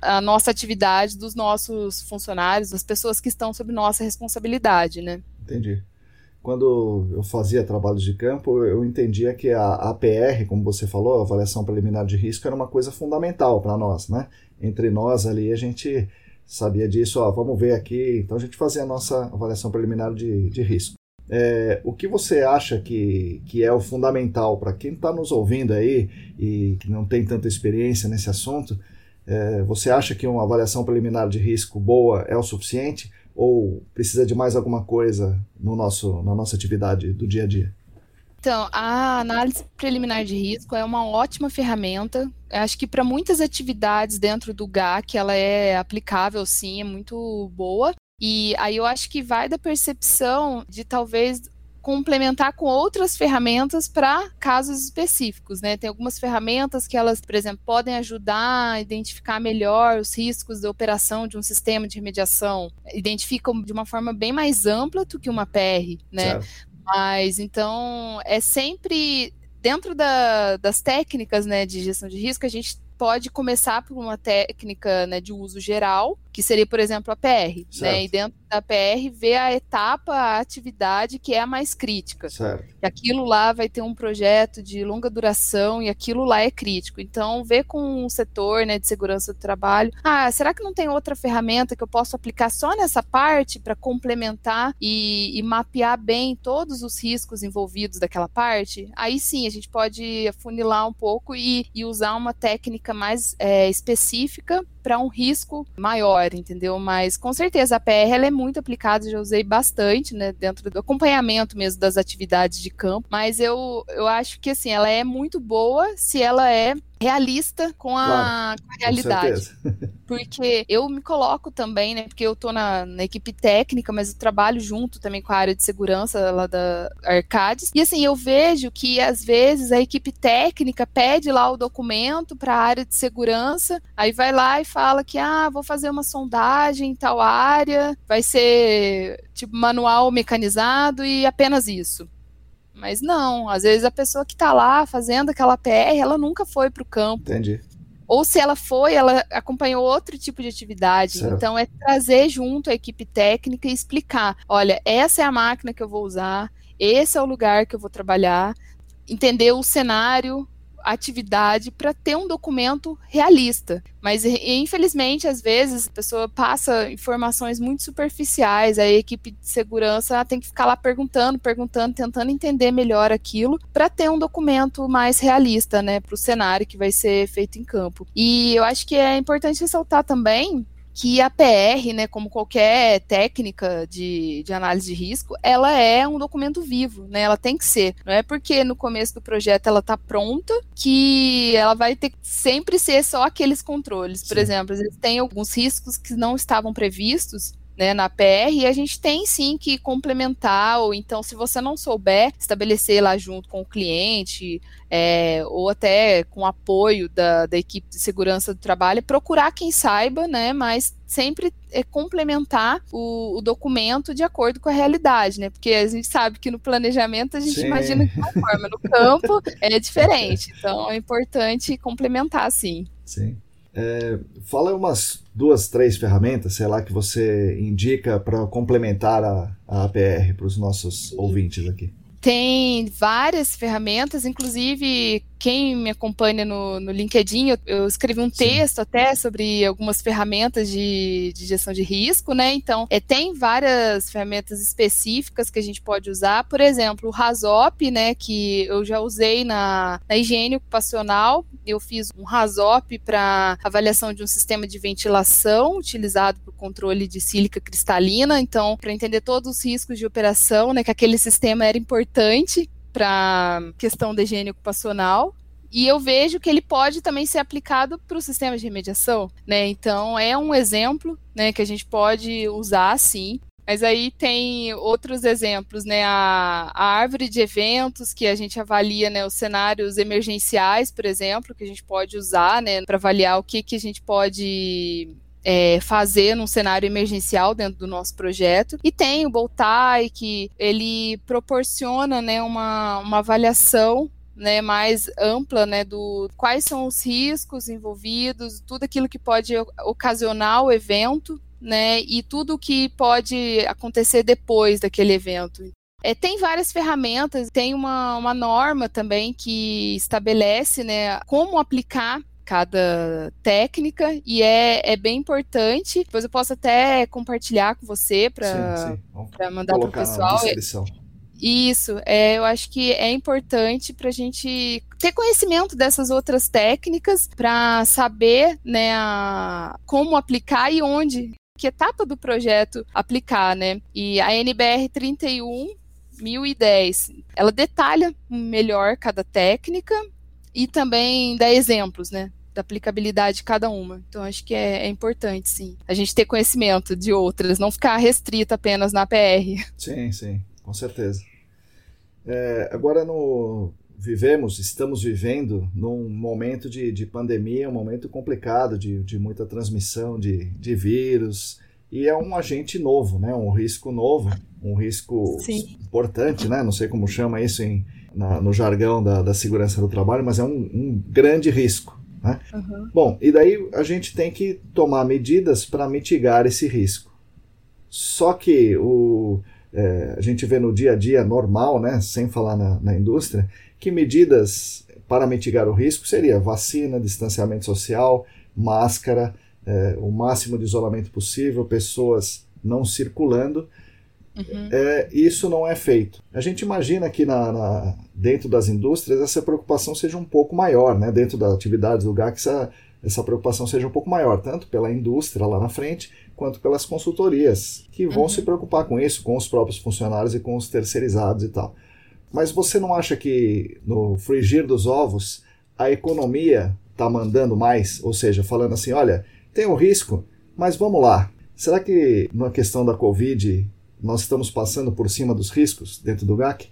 pela nossa atividade dos nossos funcionários, das pessoas que estão sob nossa responsabilidade, né? Entendi quando eu fazia trabalhos de campo, eu entendia que a APR, como você falou, a avaliação preliminar de risco, era uma coisa fundamental para nós, né? Entre nós ali, a gente sabia disso, ó, vamos ver aqui. Então a gente fazia a nossa avaliação preliminar de, de risco. É, o que você acha que, que é o fundamental para quem está nos ouvindo aí e que não tem tanta experiência nesse assunto? É, você acha que uma avaliação preliminar de risco boa é o suficiente? ou precisa de mais alguma coisa no nosso, na nossa atividade do dia a dia? Então, a análise preliminar de risco é uma ótima ferramenta. Acho que para muitas atividades dentro do GAC ela é aplicável, sim, é muito boa. E aí eu acho que vai da percepção de talvez complementar com outras ferramentas para casos específicos, né? Tem algumas ferramentas que elas, por exemplo, podem ajudar a identificar melhor os riscos da operação de um sistema de remediação, identificam de uma forma bem mais ampla do que uma PR, né? Mas então é sempre dentro da, das técnicas né, de gestão de risco, a gente pode começar por uma técnica né, de uso geral, que seria, por exemplo, a PR. Né? E dentro da PR, ver a etapa, a atividade que é a mais crítica. Certo. E aquilo lá vai ter um projeto de longa duração e aquilo lá é crítico. Então, ver com o setor né, de segurança do trabalho, ah, será que não tem outra ferramenta que eu posso aplicar só nessa parte para complementar e, e mapear bem todos os riscos envolvidos daquela parte? Aí sim, a gente pode afunilar um pouco e, e usar uma técnica mais é, específica para um risco maior, entendeu? Mas com certeza a PR ela é muito aplicada, já usei bastante, né, dentro do acompanhamento mesmo das atividades de campo, mas eu, eu acho que assim, ela é muito boa se ela é realista com a, claro, com a realidade. Com porque eu me coloco também, né? Porque eu tô na, na, equipe técnica, mas eu trabalho junto também com a área de segurança lá da Arcades. E assim, eu vejo que às vezes a equipe técnica pede lá o documento para a área de segurança, aí vai lá e fala que ah, vou fazer uma sondagem em tal área, vai ser tipo manual mecanizado e apenas isso. Mas não, às vezes a pessoa que está lá fazendo aquela PR, ela nunca foi para o campo. Entendi. Ou se ela foi, ela acompanhou outro tipo de atividade. Certo. Então, é trazer junto a equipe técnica e explicar: olha, essa é a máquina que eu vou usar, esse é o lugar que eu vou trabalhar, entender o cenário, atividade para ter um documento realista. Mas, infelizmente, às vezes a pessoa passa informações muito superficiais, a equipe de segurança tem que ficar lá perguntando, perguntando, tentando entender melhor aquilo para ter um documento mais realista, né, para o cenário que vai ser feito em campo. E eu acho que é importante ressaltar também que a PR, né, como qualquer técnica de, de análise de risco, ela é um documento vivo, né? Ela tem que ser. Não é porque no começo do projeto ela está pronta que ela vai ter que sempre ser só aqueles controles. Por Sim. exemplo, eles têm alguns riscos que não estavam previstos né, na PR, e a gente tem sim que complementar, ou então, se você não souber, estabelecer lá junto com o cliente, é, ou até com apoio da, da equipe de segurança do trabalho, procurar quem saiba, né, mas sempre é complementar o, o, documento de acordo com a realidade, né? Porque a gente sabe que no planejamento a gente sim. imagina de uma forma, no campo é diferente. Então é importante complementar, sim. Sim. É, fala umas duas, três ferramentas, sei lá, que você indica para complementar a, a APR para os nossos ouvintes aqui. Tem várias ferramentas, inclusive quem me acompanha no, no LinkedIn, eu, eu, escrevi um texto Sim. até sobre algumas ferramentas de, de, gestão de risco, né? Então, é, tem várias ferramentas específicas que a gente pode usar. Por exemplo, o RASOP, né? Que eu já usei na, na higiene ocupacional. Eu fiz um RASOP para avaliação de um sistema de ventilação utilizado para o controle de sílica cristalina. Então, para entender todos os riscos de operação, né? Que aquele sistema era importante para questão da higiene ocupacional. E eu vejo que ele pode também ser aplicado para o sistema de remediação, né? Então é um exemplo, né, que a gente pode usar sim. Mas aí tem outros exemplos, né? A, a, árvore de eventos que a gente avalia, né? Os cenários emergenciais, por exemplo, que a gente pode usar, né? Para avaliar o que, que a gente pode é, fazer num cenário emergencial dentro do nosso projeto. E tem o Boltai, que ele proporciona né, uma, uma avaliação né, mais ampla, né, do quais são os riscos envolvidos, tudo aquilo que pode ocasionar o evento, né, e tudo o que pode acontecer depois daquele evento. É, tem várias ferramentas, tem uma, uma norma também que estabelece, né, como aplicar cada técnica e é, é bem importante. Depois eu posso até compartilhar com você para mandar para o pessoal. Isso, é, eu acho que é importante para a gente ter conhecimento dessas outras técnicas para saber né, a, como aplicar e onde, que etapa do projeto aplicar, né? E a NBR 31 1010, ela detalha melhor cada técnica e também dá exemplos, né? Da aplicabilidade de cada uma. Então, acho que é, é, importante, sim, a gente ter conhecimento de outras, não ficar restrita apenas na PR. Sim, sim, com certeza. É, agora, no, vivemos, estamos vivendo num momento de, de pandemia, um momento complicado, de, de muita transmissão de, de vírus, e é um agente novo, né? um risco novo, um risco Sim. importante, né? não sei como chama isso em, na, no jargão da, da, segurança do trabalho, mas é um, um grande risco. Né? Uhum. Bom, e daí a gente tem que tomar medidas para mitigar esse risco. Só que o, é, a gente vê no dia a dia normal, né, sem falar na, na indústria, que medidas para mitigar o risco seria vacina, distanciamento social, máscara, é, o máximo de isolamento possível, pessoas não circulando. Uhum. É, isso não é feito. A gente imagina que na, na, dentro das indústrias essa preocupação seja um pouco maior, né? dentro da atividade do GAC, essa, essa preocupação seja um pouco maior, tanto pela indústria lá na frente, quanto pelas consultorias, que vão uhum. se preocupar com isso, com os próprios funcionários e com os terceirizados e tal. Mas você não acha que no frigir dos ovos a economia está mandando mais? Ou seja, falando assim, olha, tem o risco, mas vamos lá. Será que na questão da Covid nós estamos passando por cima dos riscos dentro do GAC?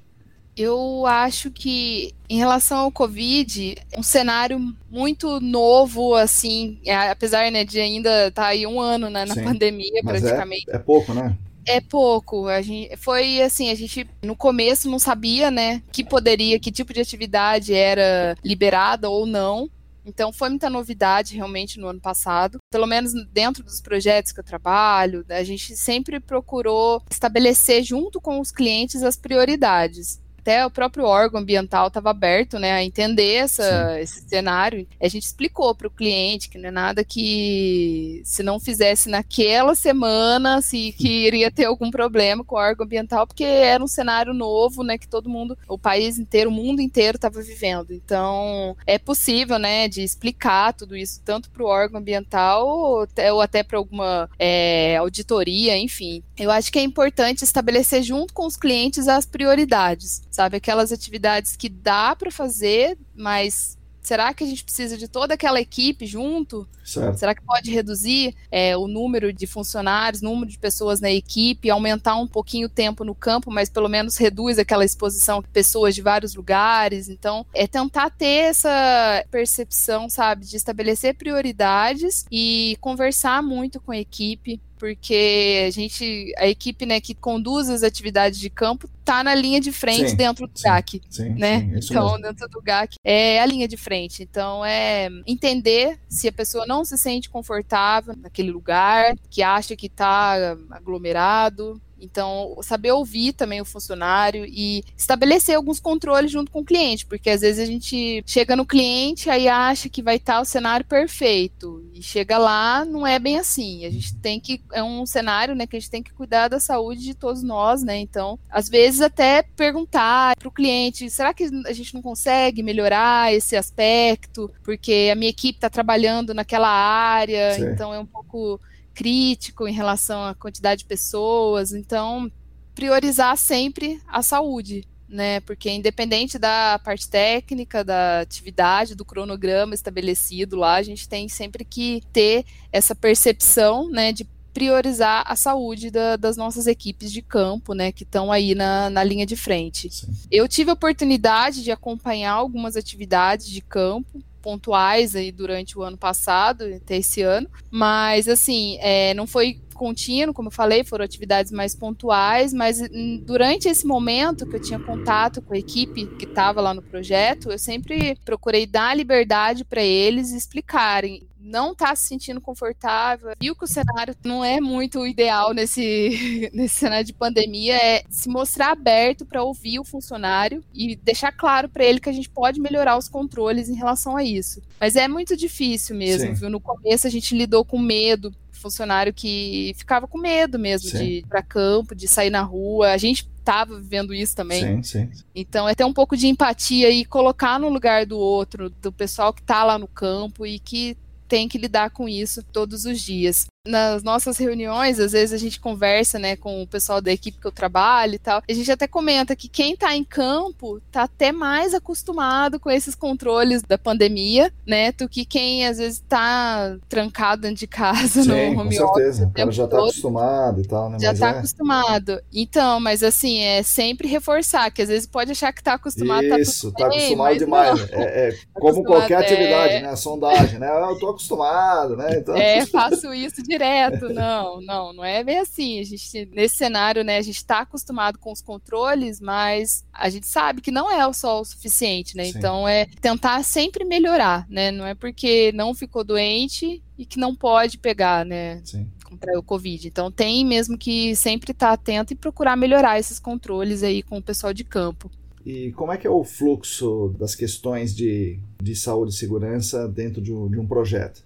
Eu acho que em relação ao Covid, um cenário muito novo, assim, é, apesar né, de ainda estar tá aí um ano né, na Sim, pandemia, praticamente. É, é pouco, né? É pouco. A gente, foi assim, a gente no começo não sabia, né, que poderia, que tipo de atividade era liberada ou não. Então foi muita novidade realmente no ano passado. Pelo menos dentro dos projetos que eu trabalho, a gente sempre procurou estabelecer junto com os clientes as prioridades até o próprio órgão ambiental estava aberto né, a entender essa, esse cenário. A gente explicou para o cliente que não é nada que se não fizesse naquela semana, se que iria ter algum problema com o órgão ambiental, porque era um cenário novo, né, que todo mundo, o país inteiro, o mundo inteiro estava vivendo. Então, é possível, né, de explicar tudo isso tanto para o órgão ambiental ou até, para alguma é, auditoria, enfim. Eu acho que é importante estabelecer junto com os clientes as prioridades sabe? Aquelas atividades que dá para fazer, mas será que a gente precisa de toda aquela equipe junto? Certo. Será que pode reduzir é, o número de funcionários, número de pessoas na equipe, aumentar um pouquinho o tempo no campo, mas pelo menos reduz aquela exposição de pessoas de vários lugares? Então, é tentar ter essa percepção, sabe, de estabelecer prioridades e conversar muito com a equipe porque a gente, a equipe né, que conduz as atividades de campo está na linha de frente sim, dentro do sim, GAC, sim, né? então, mesmo. dentro do GAC é a linha de frente. Então, é entender se a pessoa não se sente confortável naquele lugar, que acha que está aglomerado, então, saber ouvir também o funcionário e estabelecer alguns controles junto com o cliente, porque às vezes a gente chega no cliente aí acha que vai estar o cenário perfeito e chega lá não é bem assim. A gente tem que é um cenário, né, que a gente tem que cuidar da saúde de todos nós, né? Então, às vezes até perguntar para o cliente, será que a gente não consegue melhorar esse aspecto? Porque a minha equipe está trabalhando naquela área, Sim. então é um pouco crítico em relação à quantidade de pessoas. Então, priorizar sempre a saúde, né? Porque independente da parte técnica, da atividade, do cronograma estabelecido lá, a gente tem sempre que ter essa percepção, né, de priorizar a saúde da, das nossas equipes de campo, né, que estão aí na, na linha de frente. Sim. Eu tive a oportunidade de acompanhar algumas atividades de campo, pontuais aí durante o ano passado, até esse ano, mas assim, é, não foi contínuo, como eu falei, foram atividades mais pontuais, mas hum, durante esse momento que eu tinha contato com a equipe que estava lá no projeto, eu sempre procurei dar liberdade para eles explicarem não está se sentindo confortável, viu que o cenário não é muito ideal nesse, nesse cenário de pandemia, é se mostrar aberto para ouvir o funcionário e deixar claro para ele que a gente pode melhorar os controles em relação a isso. Mas é muito difícil mesmo, Sim. viu? No começo a gente lidou com medo, funcionário que ficava com medo mesmo sim. de ir para campo, de sair na rua. A gente estava vivendo isso também. Sim, sim. Então é ter um pouco de empatia e colocar no lugar do outro, do pessoal que está lá no campo e que tem que lidar com isso todos os dias nas nossas reuniões, às vezes a gente conversa, né, com o pessoal da equipe que eu trabalho e tal. A gente até comenta que quem tá em campo tá até mais acostumado com esses controles da pandemia, né, do que quem às vezes tá trancado dentro de casa Sim, no home com certeza. O cara já tá todo. acostumado e tal, né? Já mas tá é... acostumado. Então, mas assim, é sempre reforçar, que às vezes pode achar que tá acostumado, Isso, tá, tá bem, acostumado demais. Né? É, é como qualquer atividade, é... né? sondagem, né? Eu tô acostumado, né? Então... É, faço isso de direto, não, não, não é bem assim. A gente, nesse cenário, né, a gente está acostumado com os controles, mas a gente sabe que não é só o suficiente, né? Sim. Então é tentar sempre melhorar, né? Não é porque não ficou doente e que não pode pegar, né? Sim contra o Covid. Então tem mesmo que sempre estar tá atento e procurar melhorar esses controles aí com o pessoal de campo. E como é que é o fluxo das questões de, de saúde e segurança dentro de um, de um projeto?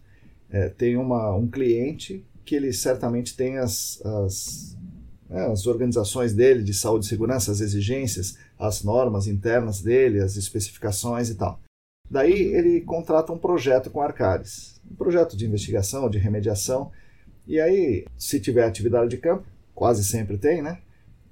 É, tem uma, um cliente que ele certamente tem as, as, né, as organizações dele de saúde e segurança, as exigências, as normas internas dele, as especificações e tal. Daí ele contrata um projeto com a um projeto de investigação, de remediação, e aí, se tiver atividade de campo, quase sempre tem, né?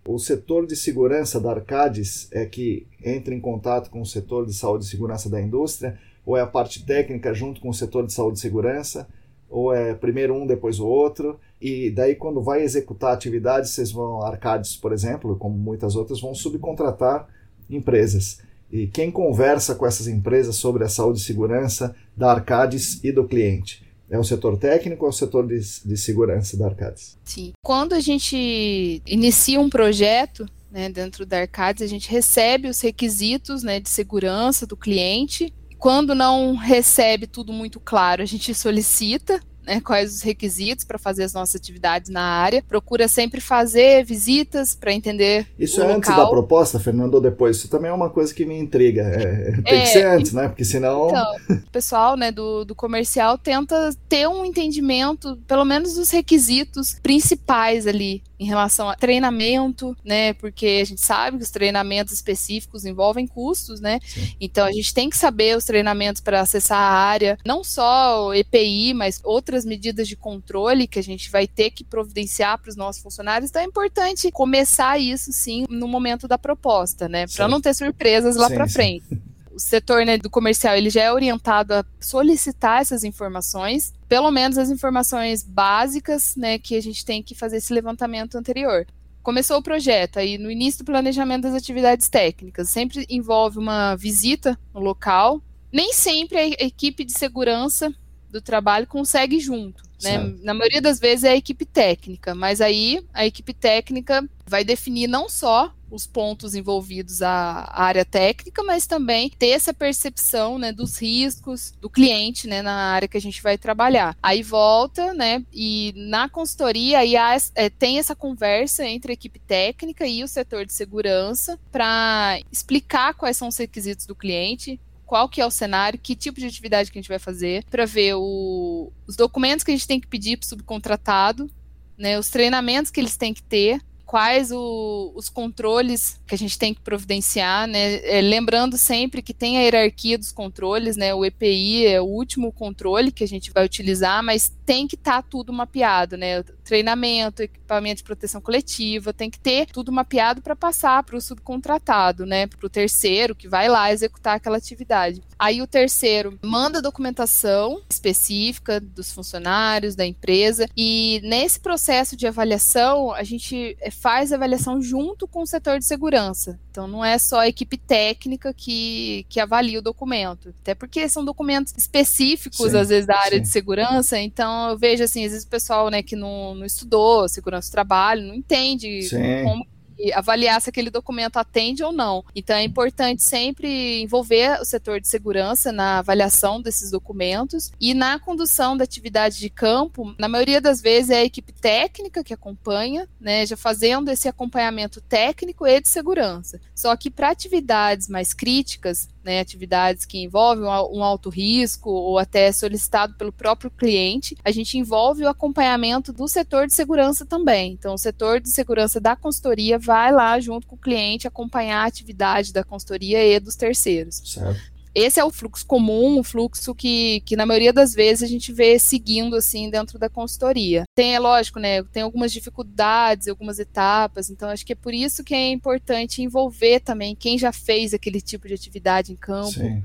O setor de segurança da Arcades é que entra em contato com o setor de saúde e segurança da indústria, ou é a parte técnica junto com o setor de saúde e segurança, Ou é primeiro um, depois o outro? E daí, quando vai executar a atividade, vocês vão, Arcades, por exemplo, como muitas outras, vão subcontratar empresas. E quem conversa com essas empresas sobre a saúde e segurança da Arcades e do cliente? É o setor técnico ou é o setor de, de segurança da Arcades? Sim. Quando a gente inicia um projeto, né, dentro da Arcades, a gente recebe os requisitos né, de segurança do cliente. Quando não recebe tudo muito claro, a gente solicita né, quais os requisitos para fazer as nossas atividades na área. Procura sempre fazer visitas para entender. Isso é antes da proposta, Fernando, ou depois? Isso também é uma coisa que me intriga. É, tem é, que ser antes, né? Porque senão. Então, o pessoal né, do, do comercial tenta ter um entendimento, pelo menos dos requisitos principais ali em relação a treinamento, né? Porque a gente sabe que os treinamentos específicos envolvem custos, né? Sim. Então a gente tem que saber os treinamentos para acessar a área, não só o EPI, mas outras medidas de controle que a gente vai ter que providenciar para os nossos funcionários, então é importante começar isso sim no momento da proposta, né? Para não ter surpresas lá para frente. O setor né, do comercial ele já é orientado a solicitar essas informações, pelo menos as informações básicas, né, que a gente tem que fazer esse levantamento anterior começou o projeto, aí no início do planejamento das atividades técnicas, sempre envolve uma visita no local. Nem sempre a equipe de segurança do trabalho consegue junto. Né? Na maioria das vezes é a equipe técnica, mas aí a equipe técnica vai definir não só os pontos envolvidos à área técnica, mas também ter essa percepção né, dos riscos do cliente né, na área que a gente vai trabalhar. Aí volta, né? E na consultoria aí há, é, tem essa conversa entre a equipe técnica e o setor de segurança para explicar quais são os requisitos do cliente, qual que é o cenário, que tipo de atividade que a gente vai fazer, para ver o, os documentos que a gente tem que pedir para o subcontratado, né, os treinamentos que eles têm que ter, quais o, os controles que a gente tem que providenciar, né? É, lembrando sempre que tem a hierarquia dos controles, né? O EPI é o último controle que a gente vai utilizar, mas tem que estar tá tudo mapeado, né? Treinamento, equipamento de proteção coletiva, tem que ter tudo mapeado para passar para o subcontratado, né? Para o terceiro que vai lá executar aquela atividade. Aí o terceiro manda documentação específica dos funcionários da empresa e nesse processo de avaliação a gente é, faz a avaliação junto com o setor de segurança. Então não é só a equipe técnica que, que avalia o documento, até porque são documentos específicos sim, às vezes da área sim. de segurança. Então eu vejo assim às vezes o pessoal né que não, não estudou segurança do trabalho não entende sim. como avaliar se aquele documento atende ou não. Então é importante sempre envolver o setor de segurança na avaliação desses documentos e na condução da atividade de campo. Na maioria das vezes é a equipe técnica que acompanha, né, já fazendo esse acompanhamento técnico e de segurança. Só que para atividades mais críticas, né, atividades que envolvem um alto risco ou até solicitado pelo próprio cliente, a gente envolve o acompanhamento do setor de segurança também. Então, o setor de segurança da consultoria vai lá junto com o cliente acompanhar a atividade da consultoria e dos terceiros. Certo. Esse é o fluxo comum, o fluxo que, que na maioria das vezes a gente vê seguindo assim dentro da consultoria. Tem, é lógico, né? Tem algumas dificuldades, algumas etapas, então acho que é por isso que é importante envolver também quem já fez aquele tipo de atividade em campo. Sim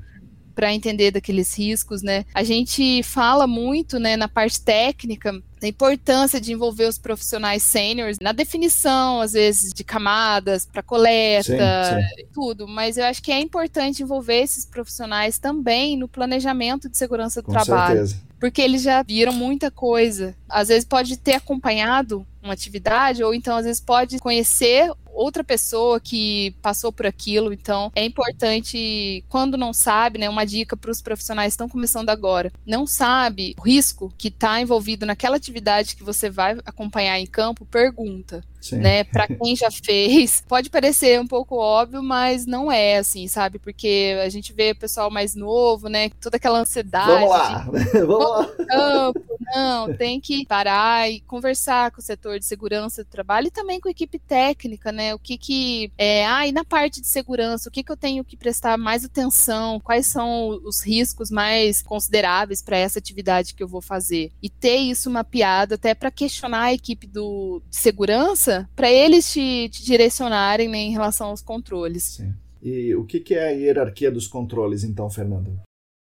para entender daqueles riscos, né? A gente fala muito, né, na parte técnica, da importância de envolver os profissionais sêniores na definição, às vezes, de camadas para coleta, sim, sim. tudo. Mas eu acho que é importante envolver esses profissionais também no planejamento de segurança do Com trabalho. Certeza. Porque eles já viram muita coisa. Às vezes pode ter acompanhado uma atividade, ou então às vezes pode conhecer outra pessoa que passou por aquilo. Então, é importante, quando não sabe, né, uma dica para os profissionais que estão começando agora, não sabe o risco que está envolvido naquela atividade que você vai acompanhar em campo, pergunta. Sim. né? Para quem já fez, pode parecer um pouco óbvio, mas não é assim, sabe? Porque a gente vê o pessoal mais novo, né? Toda aquela ansiedade. Vamos lá, vamos lá. Campo, não, tem que parar e conversar com o setor de segurança do trabalho e também com a equipe técnica, né? O que que é, ah, e na parte de segurança, o que que eu tenho que prestar mais atenção? Quais são os riscos mais consideráveis para essa atividade que eu vou fazer? E ter isso mapeado até para questionar a equipe do de segurança para eles te, te direcionarem né, em relação aos controles. Sim. E o que, que é a hierarquia dos controles, então, Fernanda?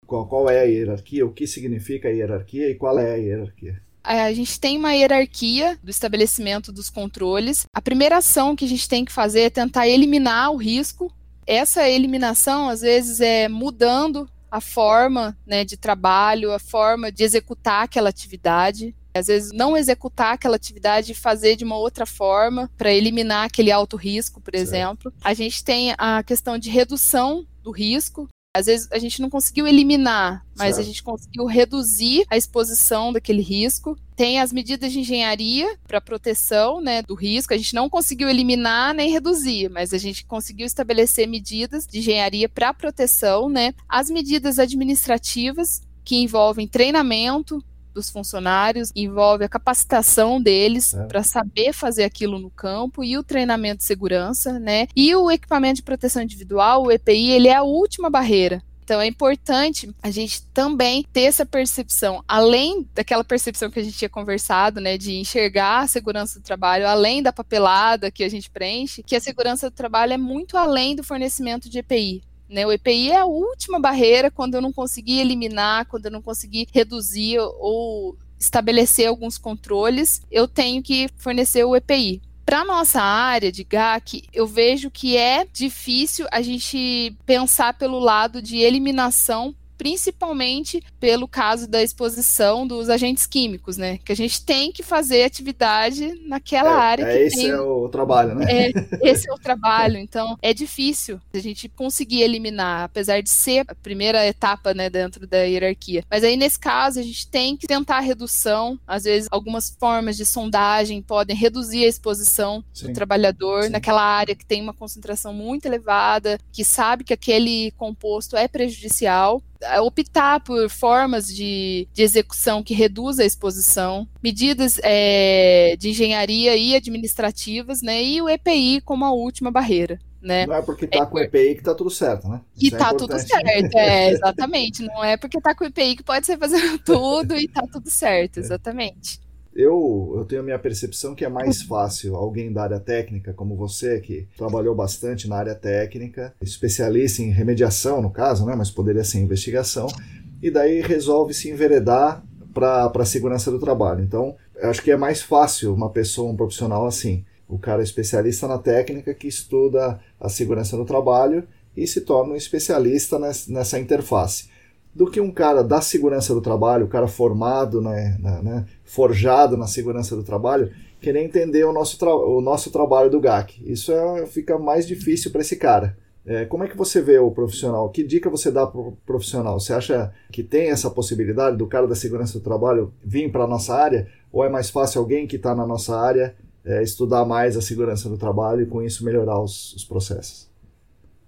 Qual, qual é a hierarquia? O que significa a hierarquia e qual é a hierarquia? a gente tem uma hierarquia do estabelecimento dos controles. A primeira ação que a gente tem que fazer é tentar eliminar o risco. Essa eliminação, às vezes, é mudando a forma né, de trabalho, a forma de executar aquela atividade. Às vezes, não executar aquela atividade e fazer de uma outra forma para eliminar aquele alto risco, por certo. exemplo. A gente tem a questão de redução do risco, às vezes a gente não conseguiu eliminar, mas certo. a gente conseguiu reduzir a exposição daquele risco. Tem as medidas de engenharia para proteção né, do risco. A gente não conseguiu eliminar nem reduzir, mas a gente conseguiu estabelecer medidas de engenharia para proteção. Né? As medidas administrativas, que envolvem treinamento, dos funcionários, envolve a capacitação deles é. para saber fazer aquilo no campo e o treinamento de segurança, né? E o equipamento de proteção individual, o EPI, ele é a última barreira então é importante a gente também ter essa percepção, além daquela percepção que a gente tinha conversado, né, de enxergar a segurança do trabalho, além da papelada que a gente preenche, que a segurança do trabalho é muito além do fornecimento de EPI. Né? O EPI é a última barreira quando eu não consegui eliminar, quando eu não consegui reduzir ou estabelecer alguns controles, eu tenho que fornecer o EPI. Para nossa área de GAC, eu vejo que é difícil a gente pensar pelo lado de eliminação principalmente pelo caso da exposição dos agentes químicos, né? Que a gente tem que fazer atividade naquela é, área. É, esse tem... é o trabalho, né? É, esse é o trabalho. Então, é difícil a gente conseguir eliminar, apesar de ser a primeira etapa, né, dentro da hierarquia. Mas aí, nesse caso, a gente tem que tentar a redução. Às vezes, algumas formas de sondagem podem reduzir a exposição Sim. do trabalhador Sim. naquela área que tem uma concentração muito elevada, que sabe que aquele composto é prejudicial optar por formas de, de execução que reduzam a exposição, medidas é, de engenharia e administrativas, né, e o EPI como a última barreira. Né? Não é porque está é, com o EPI que está tudo certo, né? Que está é tudo certo, é, exatamente. Não é porque está com o EPI que pode ser fazendo tudo e está tudo certo, é. exatamente. Eu, eu tenho a minha percepção que é mais fácil alguém da área técnica, como você, que trabalhou bastante na área técnica, especialista em remediação, no caso, né, mas poderia ser investigação, e daí resolve se enveredar para a segurança do trabalho. Então, acho que é mais fácil uma pessoa, um profissional assim. O cara é especialista na técnica que estuda a segurança do trabalho e se torna um especialista nessa interface do que um cara da segurança do trabalho, o cara formado, né, né, forjado na segurança do trabalho, querer entender o nosso, o nosso trabalho do GAC. Isso é, fica mais difícil para esse cara. É, como é que você vê o profissional? Que dica você dá para o profissional? Você acha que tem essa possibilidade do cara da segurança do trabalho vir para a nossa área? Ou é mais fácil alguém que está na nossa área é, estudar mais a segurança do trabalho e com isso melhorar os, os processos?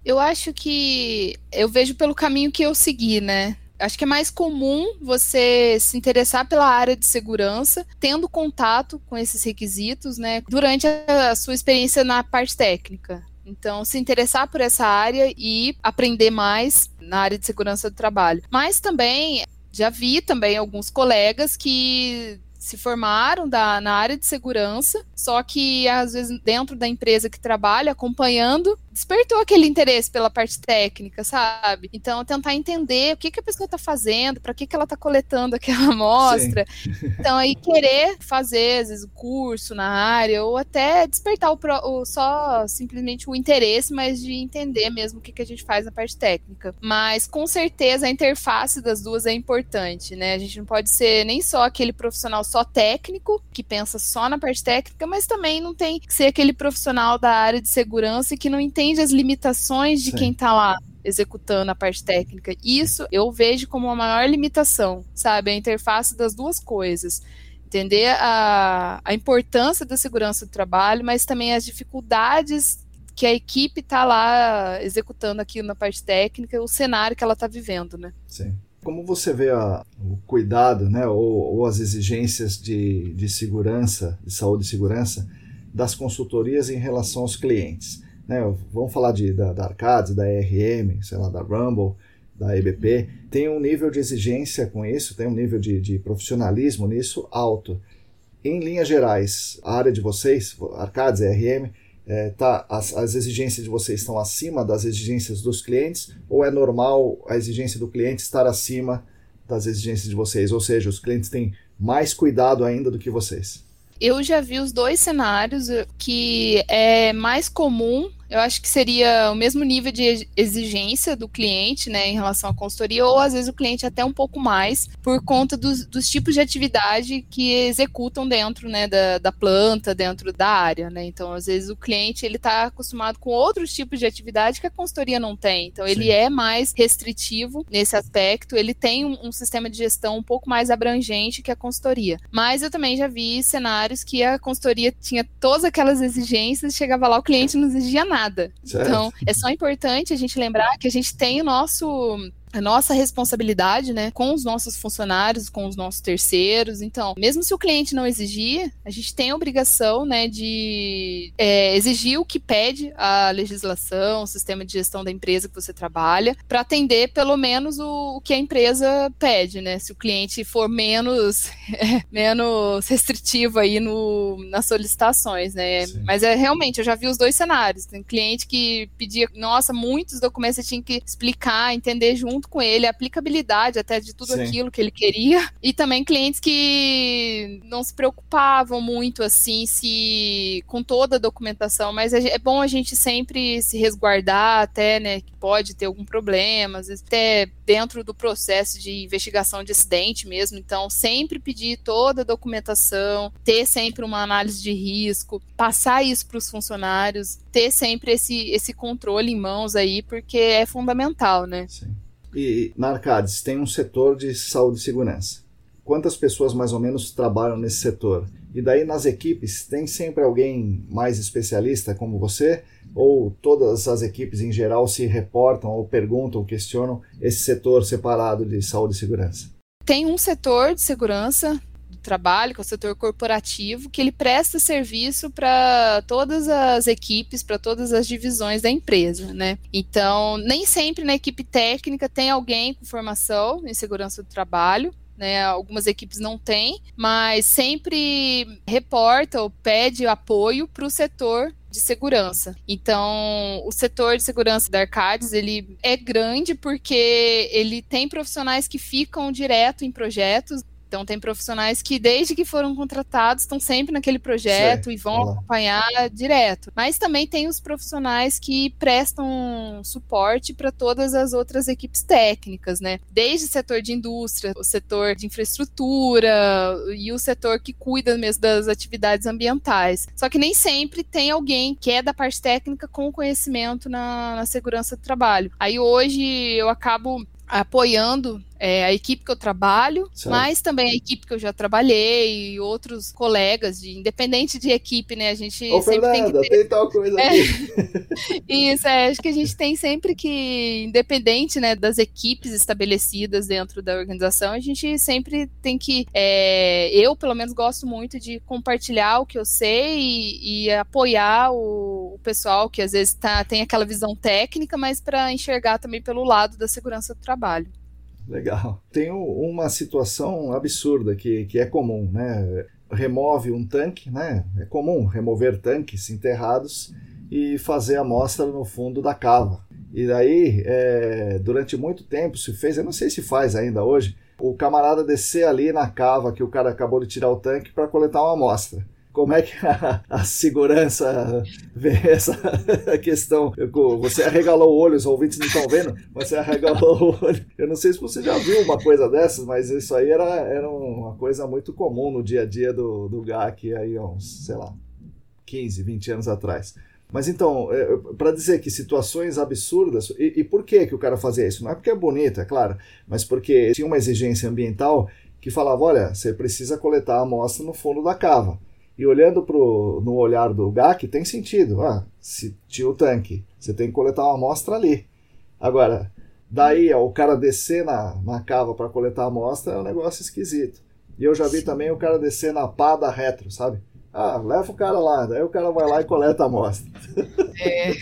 Eu acho que eu vejo pelo caminho que eu segui, né? Acho que é mais comum você se interessar pela área de segurança, tendo contato com esses requisitos, né, durante a sua experiência na parte técnica. Então, se interessar por essa área e aprender mais na área de segurança do trabalho. Mas também já vi também alguns colegas que se formaram da, na área de segurança, só que às vezes dentro da empresa que trabalha, acompanhando, despertou aquele interesse pela parte técnica, sabe? Então, tentar entender o que, que a pessoa está fazendo, para que, que ela está coletando aquela amostra. Sim. Então, aí querer fazer, às vezes, o curso na área, ou até despertar o, o, só simplesmente o interesse, mas de entender mesmo o que, que a gente faz na parte técnica. Mas, com certeza, a interface das duas é importante, né? A gente não pode ser nem só aquele profissional só técnico, que pensa só na parte técnica, mas também não tem que ser aquele profissional da área de segurança que não entende as limitações de Sim. quem está lá executando a parte técnica. Isso eu vejo como a maior limitação, sabe? A interface das duas coisas. Entender a, a importância da segurança do trabalho, mas também as dificuldades que a equipe está lá executando aqui na parte técnica, o cenário que ela está vivendo, né? Sim. Como você vê a, o cuidado, né, ou, ou as exigências de, de segurança, de saúde e segurança, das consultorias em relação aos clientes? Né, vamos falar de, da, da Arcades, da ERM, sei lá, da Rumble, da EBP, tem um nível de exigência com isso, tem um nível de, de profissionalismo nisso alto. Em linhas gerais, a área de vocês, Arcades, ERM, é, tá, as, as exigências de vocês estão acima das exigências dos clientes ou é normal a exigência do cliente estar acima das exigências de vocês? Ou seja, os clientes têm mais cuidado ainda do que vocês? Eu já vi os dois cenários que é mais comum eu acho que seria o mesmo nível de exigência do cliente, né, em relação à consultoria, ou às vezes o cliente até um pouco mais, por conta dos, dos tipos de atividade que executam dentro, né, da, da, planta, dentro da área, né, então às vezes o cliente, ele está acostumado com outros tipos de atividade que a consultoria não tem, então ele Sim. é mais restritivo nesse aspecto, ele tem um, um sistema de gestão um pouco mais abrangente que a consultoria, mas eu também já vi cenários que a consultoria tinha todas aquelas exigências, chegava lá, o cliente não exigia nada, nada. Certo. Então, é só importante a gente lembrar que a gente tem o nosso a nossa responsabilidade, né, com os nossos funcionários, com os nossos terceiros. Então, mesmo se o cliente não exigir, a gente tem a obrigação, né, de é, exigir o que pede a legislação, o sistema de gestão da empresa que você trabalha, para atender pelo menos o, o, que a empresa pede, né? Se o cliente for menos menos restritivo aí no, nas solicitações, né? Sim. Mas é realmente, eu já vi os dois cenários. Tem cliente que pedia, nossa, muitos documentos você tinha que explicar, entender junto junto com ele a aplicabilidade até de tudo Sim. aquilo que ele queria. E também clientes que não se preocupavam muito assim se com toda a documentação, mas é, é bom a gente sempre se resguardar até, né, que pode ter algum problema, às vezes até dentro do processo de investigação de acidente mesmo. Então, sempre pedir toda a documentação, ter sempre uma análise de risco, passar isso para os funcionários, ter sempre esse, esse controle em mãos aí, porque é fundamental, né? Sim. E na Arcades tem um setor de saúde e segurança. Quantas pessoas mais ou menos trabalham nesse setor? E daí nas equipes tem sempre alguém mais especialista como você? Ou todas as equipes em geral se reportam ou perguntam, questionam esse setor separado de saúde e segurança? Tem um setor de segurança trabalho, que é o setor corporativo, que ele presta serviço para todas as equipes, para todas as divisões da empresa, né? Então, nem sempre na equipe técnica tem alguém com formação em segurança do trabalho, né, algumas equipes não têm, mas sempre reporta ou pede apoio para o setor de segurança. Então, o setor de segurança da Arcades, ele é grande porque ele tem profissionais que ficam direto em projetos, então, tem profissionais que, desde que foram contratados, estão sempre naquele projeto e vão Olá. acompanhar direto. Mas também tem os profissionais que prestam suporte para todas as outras equipes técnicas, né? Desde o setor de indústria, o setor de infraestrutura e o setor que cuida mesmo das atividades ambientais. Só que nem sempre tem alguém que é da parte técnica com conhecimento na, na segurança do trabalho. Aí hoje eu acabo apoiando é, a equipe que eu trabalho, certo. mas também a equipe que eu já trabalhei e outros colegas, de, independente de equipe, né? A gente Ô, sempre Fernanda, tem que ter... tem tal coisa é. aqui. Isso, é, acho que a gente tem sempre que, independente né, das equipes estabelecidas dentro da organização, a gente sempre tem que, é, eu pelo menos gosto muito de compartilhar o que eu sei e, e apoiar o, o, pessoal que às vezes tá, tem aquela visão técnica, mas para enxergar também pelo lado da segurança do trabalho. Legal. Tem uma situação absurda que, que é comum, né? Remove um tanque, né? É comum remover tanques enterrados e fazer a amostra no fundo da cava. E daí, é, durante muito tempo se fez, eu não sei se faz ainda hoje, o camarada descer ali na cava que o cara acabou de tirar o tanque para coletar uma amostra como é que a, a segurança vê essa questão? Você arregalou o olho, os ouvintes não estão vendo, mas você arregalou o olho. Eu não sei se você já viu uma coisa dessas, mas isso aí era, era uma coisa muito comum no dia a dia do, do GAC aí uns, sei lá, 15, 20 anos atrás. Mas então, é, para dizer que situações absurdas, e, e, por que, que o cara fazia isso? Não é porque é bonito, é claro, mas porque tinha uma exigência ambiental que falava: olha, você precisa coletar a amostra no fundo da cava. E olhando pro, no olhar do GAC, tem sentido. Ah, se tinha o tanque, você tem que coletar uma amostra ali. Agora, daí ó, o cara descer na, na cava para coletar a amostra é um negócio esquisito. E eu já vi também o cara descer na pá da retro, sabe? Ah, leva o cara lá, daí o cara vai lá e coleta a amostra. É.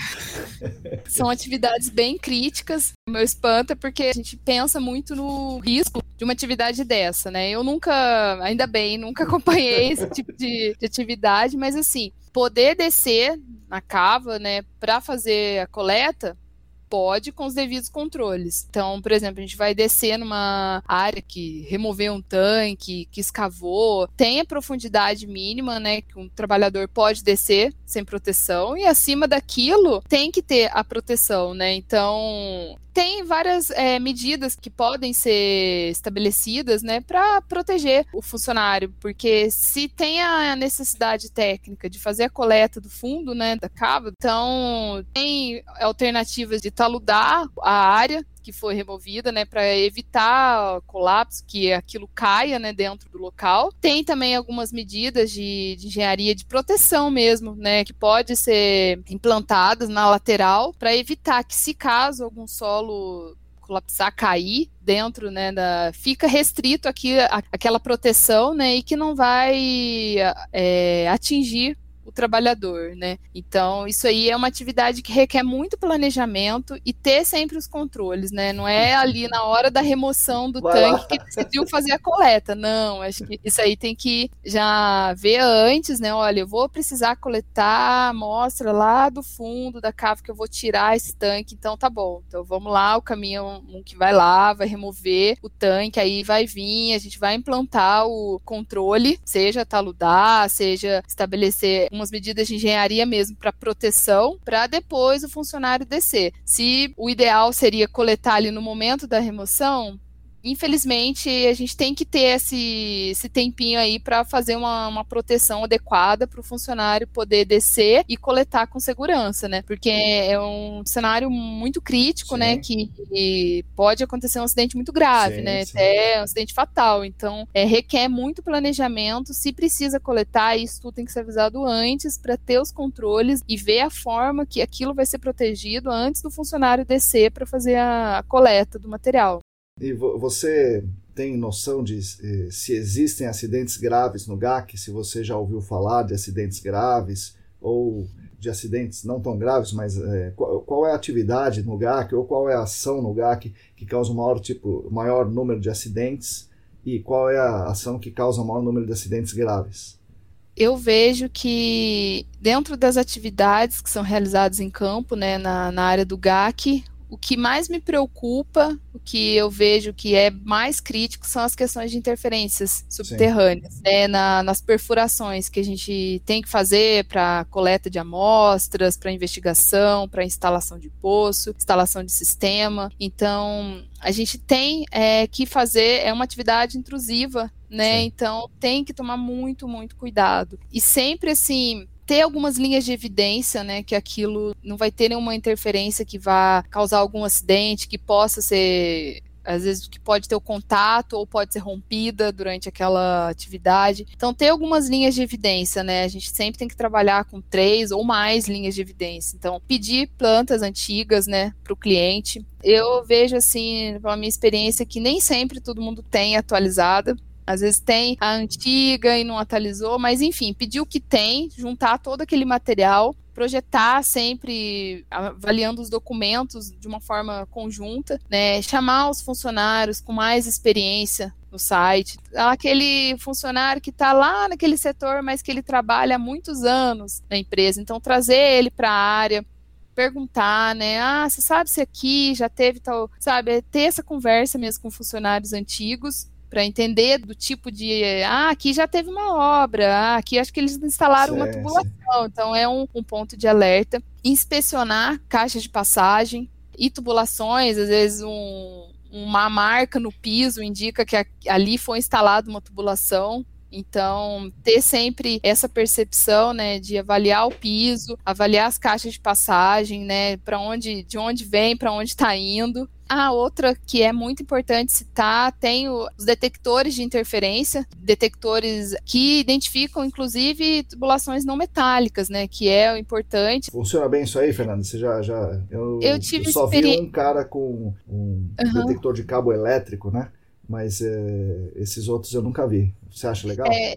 São atividades bem críticas. O meu espanto é porque a gente pensa muito no risco de uma atividade dessa, né? Eu nunca, ainda bem, nunca acompanhei esse tipo de, de atividade, mas assim, poder descer na cava, né, para fazer a coleta, pode com os devidos controles. Então, por exemplo, a gente vai descer numa área que removeu um tanque, que escavou, tem a profundidade mínima, né, que um trabalhador pode descer sem proteção e acima daquilo tem que ter a proteção, né? Então, tem várias é, medidas que podem ser estabelecidas, né, para proteger o funcionário, porque se tem a necessidade técnica de fazer a coleta do fundo, né, da cava, então tem alternativas de taludar a área que foi removida, né, para evitar colapso, que aquilo caia, né, dentro do local. Tem também algumas medidas de, de engenharia de proteção mesmo, né, que pode ser implantadas na lateral para evitar que, se caso algum solo colapsar, cair dentro, né, da, fica restrito aqui a, aquela proteção, né, e que não vai é, atingir o trabalhador, né? Então, isso aí é uma atividade que requer muito planejamento e ter sempre os controles, né? Não é ali na hora da remoção do Vai tanque lá. que decidiu fazer a coleta, não. Acho que isso aí tem que já ver antes, né? Olha, eu vou precisar coletar amostra lá do fundo da cava que eu vou tirar esse tanque, então tá bom. Então vamos lá, o caminhão um que vai lá, vai remover o tanque, aí vai vir, a gente vai implantar o controle, seja taludar, seja estabelecer umas medidas de engenharia mesmo para proteção, para depois o funcionário descer. Se o ideal seria coletar ali no momento da remoção, infelizmente, a gente tem que ter esse, esse tempinho aí para fazer uma, uma, proteção adequada para o funcionário poder descer e coletar com segurança, né? Porque é um cenário muito crítico, né? sim. né? Que pode acontecer um acidente muito grave, sim, né? Sim. Até um acidente fatal. Então, é, requer muito planejamento. Se precisa coletar, isso tudo tem que ser avisado antes para ter os controles e ver a forma que aquilo vai ser protegido antes do funcionário descer para fazer a, a coleta do material. E você tem noção de eh, se existem acidentes graves no GAC? Se você já ouviu falar de acidentes graves ou de acidentes não tão graves, mas eh, qual, qual, é a atividade no GAC ou qual é a ação no GAC que causa o maior, tipo, maior número de acidentes e qual é a ação que causa o maior número de acidentes graves? eu vejo que dentro das atividades que são realizadas em campo, né, na, na área do GAC, o que mais me preocupa, o que eu vejo que é mais crítico, são as questões de interferências subterrâneas, né, na, nas perfurações que a gente tem que fazer para coleta de amostras, para investigação, para instalação de poço, instalação de sistema. Então, a gente tem é, que fazer, é uma atividade intrusiva, né? Sim. Então, tem que tomar muito, muito cuidado. E sempre assim ter algumas linhas de evidência, né, que aquilo não vai ter nenhuma interferência que vá causar algum acidente, que possa ser às vezes que pode ter o contato ou pode ser rompida durante aquela atividade. Então, ter algumas linhas de evidência, né? A gente sempre tem que trabalhar com três ou mais linhas de evidência. Então, pedir plantas antigas, né, para o cliente. Eu vejo, assim, pela minha experiência, que nem sempre todo mundo tem atualizada. Às vezes tem a antiga e não atualizou, mas enfim, pedir o que tem, juntar todo aquele material, projetar sempre avaliando os documentos de uma forma conjunta, né? Chamar os funcionários com mais experiência no site, aquele funcionário que está lá naquele setor, mas que ele trabalha há muitos anos na empresa, então trazer ele para a área, perguntar, né? Ah, você sabe se aqui já teve tal, sabe? É ter essa conversa mesmo com funcionários antigos para entender do tipo de ah, aqui já teve uma obra, ah, aqui acho que eles instalaram sim, uma tubulação, então é um, um ponto de alerta. Inspecionar caixas de passagem e tubulações, às vezes um, uma marca no piso indica que ali foi instalada uma tubulação. Então, ter sempre essa percepção, né, de avaliar o piso, avaliar as caixas de passagem, né, para onde, de onde vem, para onde está indo, a outra que é muito importante citar tem os detectores de interferência, detectores que identificam inclusive tubulações não metálicas, né? Que é o importante. Funciona bem isso aí, Fernando? Você já, já eu, eu, tive eu só vi um cara com um uhum. detector de cabo elétrico, né? Mas é, esses outros eu nunca vi. Você acha legal? É,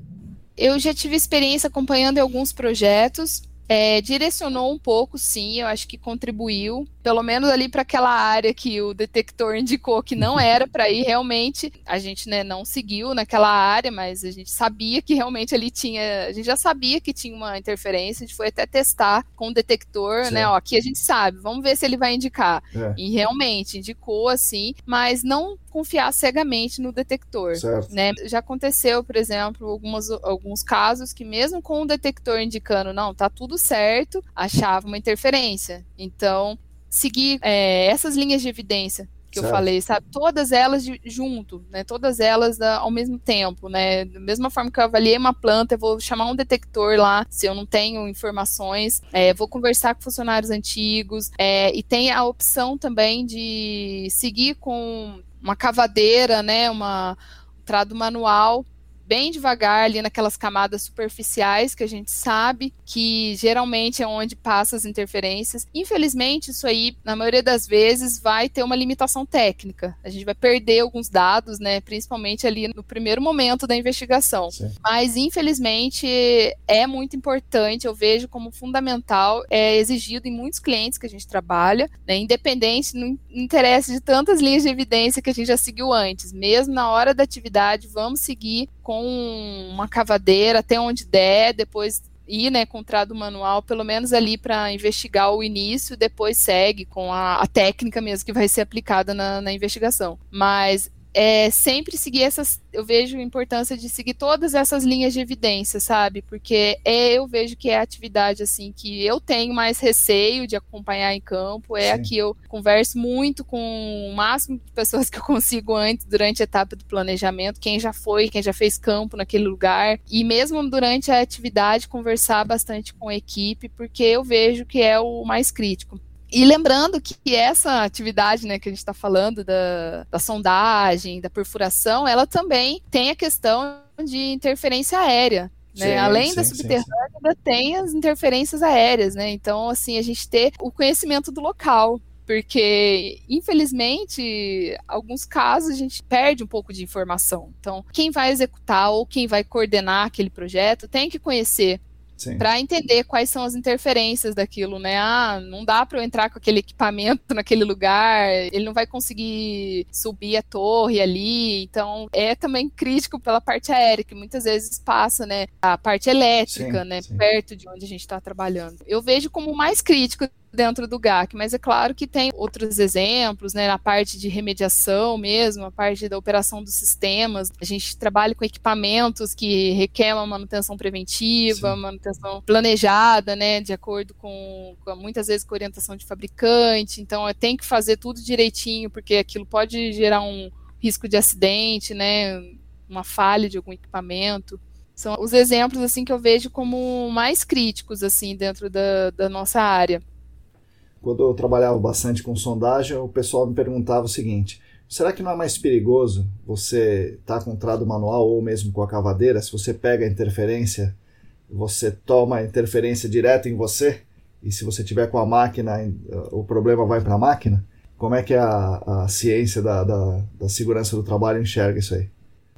eu já tive experiência acompanhando alguns projetos É, direcionou um pouco, sim, eu acho que contribuiu, pelo menos ali para aquela área que o detector indicou que não era para ir, realmente a gente né, não seguiu naquela área, mas a gente sabia que realmente ali tinha, a gente já sabia que tinha uma interferência, a gente foi até testar com o detector, né, certo. né, ó, aqui a gente sabe, vamos ver se ele vai indicar. É. E realmente indicou assim, mas não confiar cegamente no detector, certo. né? Já aconteceu, por exemplo, algumas, alguns casos que mesmo com o detector indicando, não, tá tudo certo, achava uma interferência. Então, seguir é, essas linhas de evidência que certo. eu falei, sabe? Todas elas de, junto, né? Todas elas da, ao mesmo tempo, né? Da mesma forma que eu avaliei uma planta, eu vou chamar um detector lá, se eu não tenho informações, é, vou conversar com funcionários antigos, é, e tem a opção também de seguir com uma cavadeira, né? Uma um trado manual bem devagar ali naquelas camadas superficiais que a gente sabe que geralmente é onde passa as interferências. Infelizmente, isso aí, na maioria das vezes, vai ter uma limitação técnica. A gente vai perder alguns dados, né, principalmente ali no primeiro momento da investigação. Sim. Mas, infelizmente, é muito importante, eu vejo como fundamental, é exigido em muitos clientes que a gente trabalha, né, independente, não interessa de tantas linhas de evidência que a gente já seguiu antes. Mesmo na hora da atividade, vamos seguir com uma cavadeira até onde der, depois ir, né, com o trado manual, pelo menos ali para investigar o início, depois segue com a, a, técnica mesmo que vai ser aplicada na, na investigação. Mas é sempre seguir essas. Eu vejo a importância de seguir todas essas linhas de evidência, sabe? Porque é, eu vejo que é a atividade assim que eu tenho mais receio de acompanhar em campo. É Sim. a que eu converso muito com o máximo de pessoas que eu consigo antes, durante a etapa do planejamento, quem já foi, quem já fez campo naquele lugar. E mesmo durante a atividade, conversar bastante com a equipe, porque eu vejo que é o mais crítico. E lembrando que essa atividade né, que a gente está falando da, da sondagem, da perfuração, ela também tem a questão de interferência aérea. Né? Sim, Além sim, da subterrânea, ainda tem as interferências aéreas, né? Então, assim, a gente ter o conhecimento do local. Porque, infelizmente, alguns casos a gente perde um pouco de informação. Então, quem vai executar ou quem vai coordenar aquele projeto tem que conhecer para entender quais são as interferências daquilo, né? Ah, não dá para eu entrar com aquele equipamento naquele lugar, ele não vai conseguir subir a torre ali. Então, é também crítico pela parte aérea, que muitas vezes passa, né? A parte elétrica, sim, né? Sim. Perto de onde a gente está trabalhando. Eu vejo como mais crítico dentro do GAC, mas é claro que tem outros exemplos, né, na parte de remediação mesmo, a parte da operação dos sistemas. A gente trabalha com equipamentos que requerem uma manutenção preventiva, Sim. manutenção planejada, né, de acordo com, com, muitas vezes com orientação de fabricante. Então, é, tem que fazer tudo direitinho, porque aquilo pode gerar um risco de acidente, né, uma falha de algum equipamento são os exemplos assim que eu vejo como mais críticos assim dentro da, da nossa área quando eu trabalhava bastante com sondagem, o pessoal me perguntava o seguinte: será que não é mais perigoso você estar tá com o trado manual ou mesmo com a cavadeira? Se você pega a interferência, você toma a interferência direto em você? E se você tiver com a máquina, o problema vai para a máquina? Como é que a, a ciência da, da, da segurança do trabalho enxerga isso aí?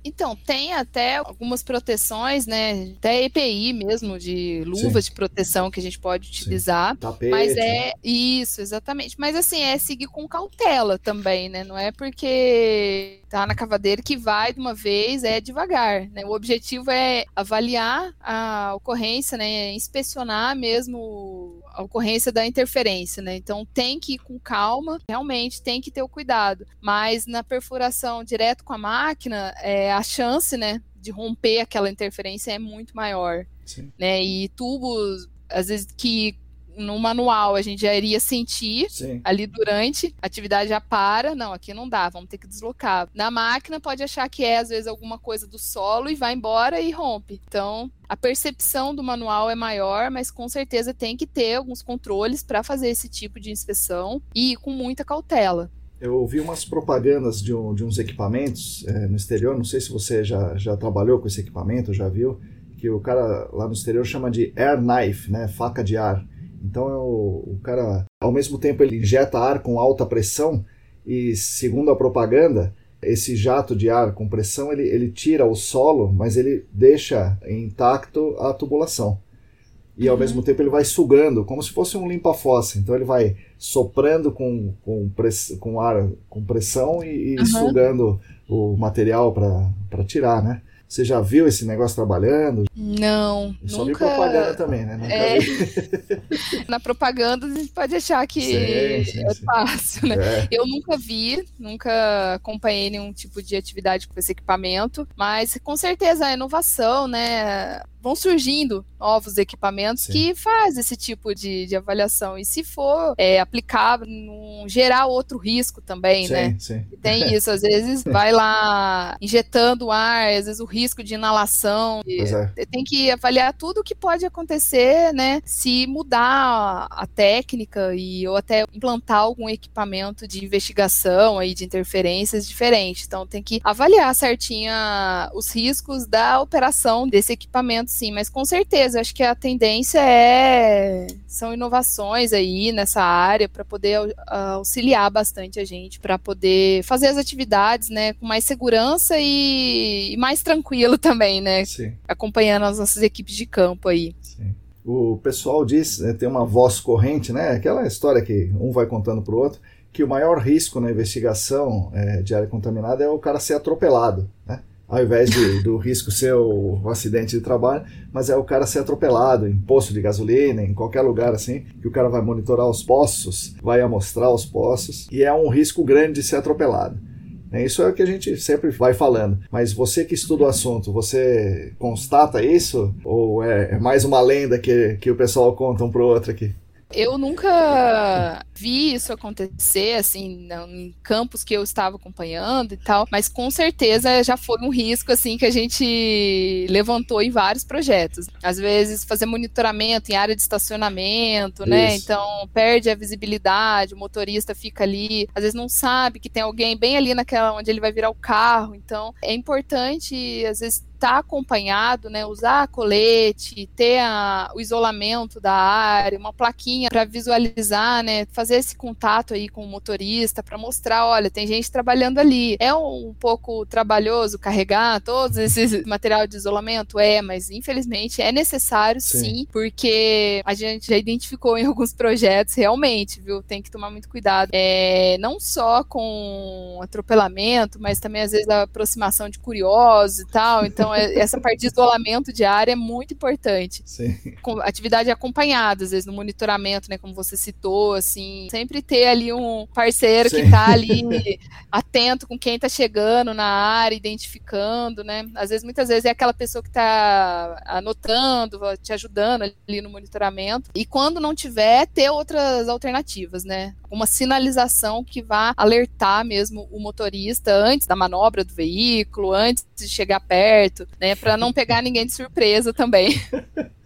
Então, tem até algumas proteções, né? Até EPI mesmo, de luvas Sim. de proteção que a gente pode utilizar. Tapete. Mas é isso, exatamente. Mas assim, é seguir com cautela também, né? Não é porque tá na cavadeira que vai de uma vez, é devagar, né? O objetivo é avaliar a ocorrência, né? Inspecionar mesmo a ocorrência da interferência, né? Então tem que ir com calma, realmente tem que ter o cuidado. Mas na perfuração direto com a máquina, é, a chance, né, de romper aquela interferência é muito maior, Sim. né? E tubos às vezes que no manual a gente já iria sentir Sim. ali durante, a atividade já para, não, aqui não dá, vamos ter que deslocar. Na máquina pode achar que é às vezes alguma coisa do solo e vai embora e rompe. Então, a percepção do manual é maior, mas com certeza tem que ter alguns controles para fazer esse tipo de inspeção e com muita cautela. Eu ouvi umas propagandas de, um, de uns equipamentos é, no exterior, não sei se você já, já trabalhou com esse equipamento, já viu, que o cara lá no exterior chama de air knife, né, faca de ar. Então é o, o cara, ao mesmo tempo, ele injeta ar com alta pressão e, segundo a propaganda, esse jato de ar com pressão ele, ele tira o solo, mas ele deixa intacto a tubulação. e ao uhum. mesmo tempo ele vai sugando, como se fosse um limpa-fossa. Então ele vai soprando com, com, press, com ar, com pressão e, e uhum. sugando o material para tirar, né? Você já viu esse negócio trabalhando? Não, Eu só nunca... vi propaganda também, né? Nunca é... Na propaganda a gente pode achar que sim, sim, é fácil, né? É. Eu nunca vi, nunca acompanhei nenhum tipo de atividade com esse equipamento, mas com certeza a inovação, né? Vão surgindo novos equipamentos Sim. que faz esse tipo de, de avaliação. E se for é, aplicável, não gerar outro risco também, sim, né? Sim. Tem isso, às vezes vai lá injetando ar, às vezes o risco de inalação. É. Tem que avaliar tudo o que pode acontecer, né? Se mudar a técnica e ou até implantar algum equipamento de investigação aí de interferências diferente. Então tem que avaliar certinho os riscos da operação desse equipamento sim, mas com certeza, acho que a tendência é são inovações aí nessa área para poder auxiliar bastante a gente, para poder fazer as atividades, né, com mais segurança e, e mais tranquilo também, né? Sim. Acompanhando as nossas equipes de campo aí. Sim. O pessoal diz, né, tem uma voz corrente, né? Aquela história que um vai contando para o outro, que o maior risco na investigação é, de área contaminada é o cara ser atropelado, né? Ao invés de, do risco ser o, o, acidente de trabalho, mas é o cara ser atropelado em posto de gasolina, em qualquer lugar assim, que o cara vai monitorar os poços, vai amostrar os poços, e é um risco grande de ser atropelado. É, isso é o que a gente sempre vai falando. Mas você que estuda o assunto, você constata isso? Ou é, é mais uma lenda que, que o pessoal conta um pro outro aqui? Eu nunca vi isso acontecer, assim, em campos que eu estava acompanhando e tal, mas com certeza já foi um risco, assim, que a gente levantou em vários projetos. Às vezes, fazer monitoramento em área de estacionamento, né? Então, perde a visibilidade, o motorista fica ali, às vezes não sabe que tem alguém bem ali naquela onde ele vai virar o carro. Então, é importante, às vezes, estar tá acompanhado, né, usar colete, ter a, o isolamento da área, uma plaquinha para visualizar, né, fazer esse contato aí com o motorista para mostrar, olha, tem gente trabalhando ali. É um, pouco trabalhoso carregar todos esses material de isolamento, é, mas infelizmente é necessário sim. sim, porque a gente já identificou em alguns projetos realmente, viu? Tem que tomar muito cuidado. É, não só com atropelamento, mas também às vezes a aproximação de curiosos e tal. Então então, é, essa parte de isolamento diário é muito importante. Sim. Atividade acompanhada, às vezes no monitoramento, né, como você citou, assim, sempre ter ali um parceiro Sim. que está ali atento com quem está chegando na área, identificando, né? Às vezes, muitas vezes é aquela pessoa que está anotando, te ajudando ali no monitoramento. E quando não tiver, ter outras alternativas, né? Uma sinalização que vá alertar mesmo o motorista antes da manobra do veículo, antes de chegar perto, né? Para não pegar ninguém de surpresa também.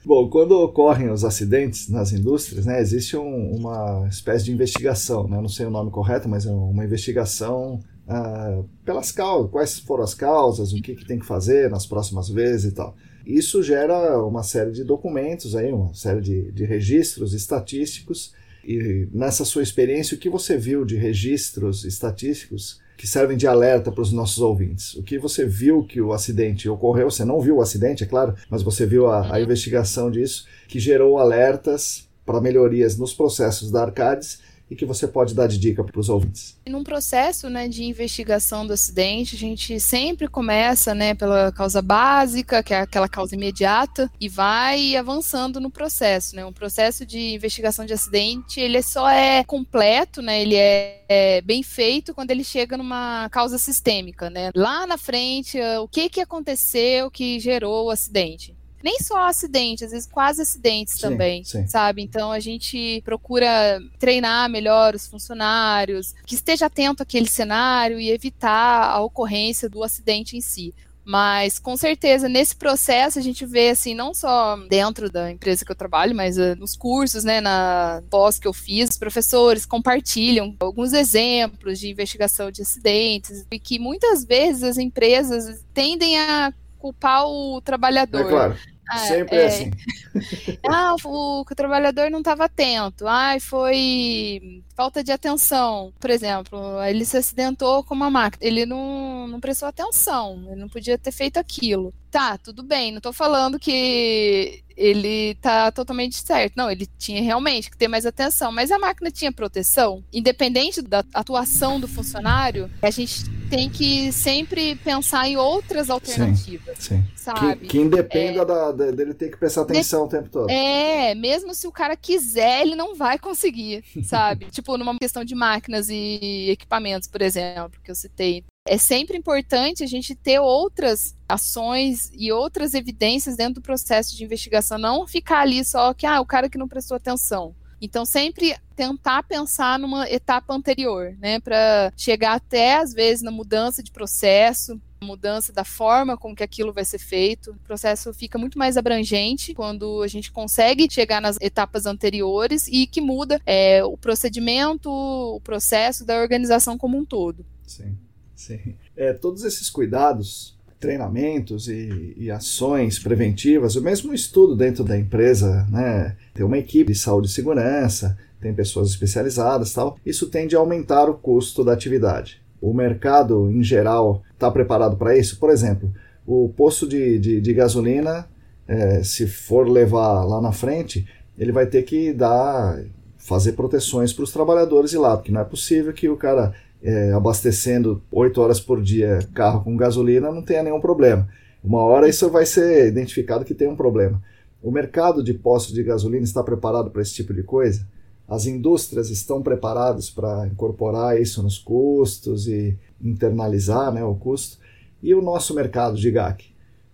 Bom, quando ocorrem os acidentes nas indústrias, né, existe um, uma espécie de investigação, né, não sei o nome correto, mas é uma investigação ah, pelas causas, quais foram as causas, o que, que tem que fazer nas próximas vezes e tal. Isso gera uma série de documentos, aí, uma série de, de registros estatísticos. E nessa sua experiência, o que você viu de registros estatísticos que servem de alerta para os nossos ouvintes. O que você viu que o acidente ocorreu, você não viu o acidente, é claro, mas você viu a, a uhum. investigação disso, que gerou alertas para melhorias nos processos da Arcades e que você pode dar de dica para os ouvintes? Num processo né, de investigação do acidente, a gente sempre começa né, pela causa básica, que é aquela causa imediata, e vai avançando no processo. Né? Um processo de investigação de acidente, ele só é completo, né, ele é, é bem feito quando ele chega numa causa sistêmica. Né? Lá na frente, o que, que aconteceu que gerou o acidente? Nem só acidente, às vezes quase acidentes sim, também, sim. sabe? Então a gente procura treinar melhor os funcionários, que esteja atento àquele cenário e evitar a ocorrência do acidente em si. Mas com certeza nesse processo a gente vê assim, não só dentro da empresa que eu trabalho, mas uh, nos cursos, né, na pós que eu fiz, os professores compartilham alguns exemplos de investigação de acidentes e que muitas vezes as empresas tendem a culpar o trabalhador. É claro. Ah, Sempre é, é assim. ah, o, o trabalhador não estava atento. Ai, foi falta de atenção. Por exemplo, ele se acidentou com uma máquina. Ele não, não prestou atenção. Ele não podia ter feito aquilo. Tá, tudo bem. Não estou falando que ele tá totalmente certo. Não, ele tinha realmente que ter mais atenção, mas a máquina tinha proteção. Independente da atuação do funcionário, a gente tem que sempre pensar em outras alternativas. Sim, sim. Sabe? Que, que independa é, da, dele ter que prestar atenção de, o tempo todo. É, mesmo se o cara quiser, ele não vai conseguir, sabe? tipo, numa questão de máquinas e equipamentos, por exemplo, que eu citei. É sempre importante a gente ter outras ações e outras evidências dentro do processo de investigação, não ficar ali só que ah, o cara que não prestou atenção. Então, sempre tentar pensar numa etapa anterior, né, para chegar até, às vezes, na mudança de processo, mudança da forma com que aquilo vai ser feito. O processo fica muito mais abrangente quando a gente consegue chegar nas etapas anteriores e que muda é, o procedimento, o processo da organização como um todo. Sim, sim. É, todos esses cuidados treinamentos e, e, ações preventivas, o mesmo estudo dentro da empresa, né? Tem uma equipe de saúde e segurança, tem pessoas especializadas tal. Isso tende a aumentar o custo da atividade. O mercado, em geral, está preparado para isso? Por exemplo, o posto de, de, de gasolina, é, se for levar lá na frente, ele vai ter que dar fazer proteções para os trabalhadores e lá, porque não é possível que o cara é, abastecendo 8 horas por dia carro com gasolina não tenha nenhum problema. Uma hora isso vai ser identificado que tem um problema. O mercado de postos de gasolina está preparado para esse tipo de coisa? As indústrias estão preparadas para incorporar isso nos custos e internalizar né, o custo? E o nosso mercado de GAC?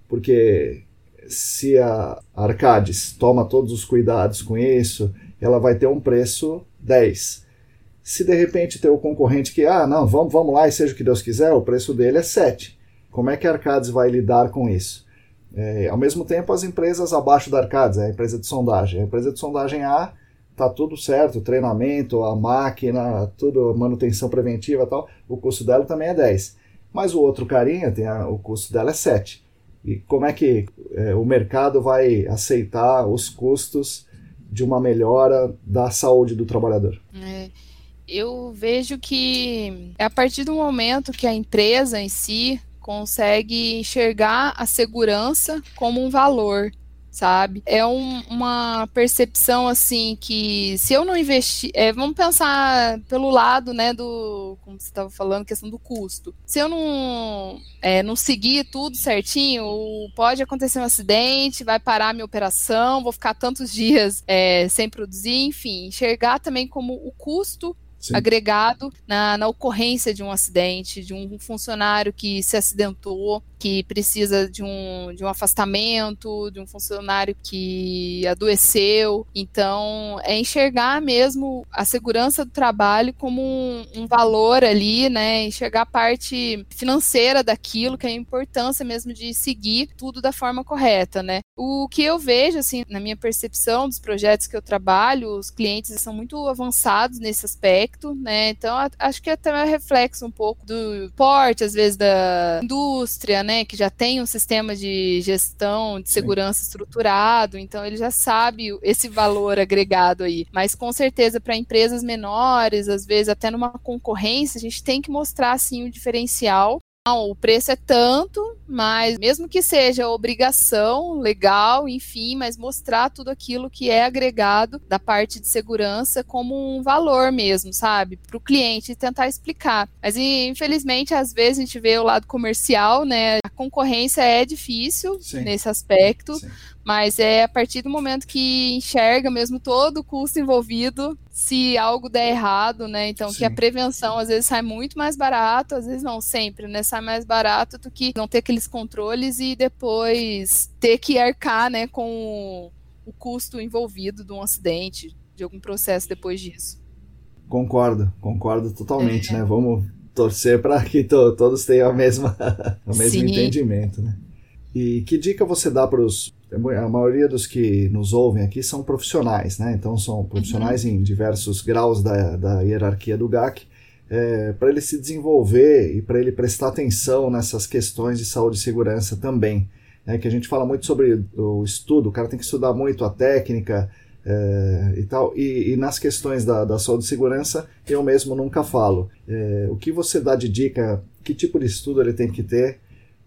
Porque se a Arcades toma todos os cuidados com isso, ela vai ter um preço 10 se de repente tem o concorrente que, ah, não, vamos, vamos lá e seja o que Deus quiser, o preço dele é 7. Como é que a Arcades vai lidar com isso? É, ao mesmo tempo, as empresas abaixo da Arcades, a empresa de sondagem. A empresa de sondagem A tá tudo certo, treinamento, a máquina, tudo, manutenção preventiva tal, o custo dela também é 10. Mas o outro carinha, tem a, o custo dela é 7. E como é que é, o mercado vai aceitar os custos de uma melhora da saúde do trabalhador? É eu vejo que é a partir do momento que a empresa em si consegue enxergar a segurança como um valor, sabe? É um, uma percepção assim que se eu não investir, é, vamos pensar pelo lado, né, do como você estava falando, questão do custo. Se eu não é, não seguir tudo certinho, pode acontecer um acidente, vai parar minha operação, vou ficar tantos dias é, sem produzir, enfim, enxergar também como o custo Sim. agregado na, na ocorrência de um acidente, de um funcionário que se acidentou, que precisa de um, de um afastamento, de um funcionário que adoeceu. Então, é enxergar mesmo a segurança do trabalho como um, um valor ali, né? Enxergar a parte financeira daquilo, que é a importância mesmo de seguir tudo da forma correta, né? O que eu vejo, assim, na minha percepção dos projetos que eu trabalho, os clientes são muito avançados nesse aspecto, né? Então, acho que é até um reflexo um pouco do porte, às vezes, da indústria, né? Que já tem um sistema de gestão de segurança Sim. estruturado, então ele já sabe esse valor agregado aí. Mas, com certeza, para empresas menores, às vezes até numa concorrência, a gente tem que mostrar, assim, o diferencial o preço é tanto, mas mesmo que seja obrigação legal, enfim, mas mostrar tudo aquilo que é agregado da parte de segurança como um valor mesmo, sabe? Para o cliente tentar explicar. Mas infelizmente, às vezes a gente vê o lado comercial, né? A concorrência é difícil Sim. nesse aspecto. Sim mas é a partir do momento que enxerga mesmo todo o custo envolvido, se algo der errado, né? Então, Sim. que a prevenção às vezes sai muito mais barato, às vezes não sempre, né? Sai mais barato do que não ter aqueles controles e depois ter que arcar, né, com o custo envolvido de um acidente, de algum processo depois disso. Concordo, concordo totalmente, é. né? Vamos torcer para que to todos tenham a mesma, o mesmo Sim. entendimento, né? E que dica você dá para os a maioria dos que nos ouvem aqui são profissionais, né? Então são profissionais uhum. em diversos graus da, da hierarquia do GAC, é, para ele se desenvolver e para ele prestar atenção nessas questões de saúde e segurança também. É, que a gente fala muito sobre o estudo, o cara tem que estudar muito a técnica é, e tal. E, e, nas questões da, da saúde e segurança, eu mesmo nunca falo. É, o que você dá de dica, que tipo de estudo ele tem que ter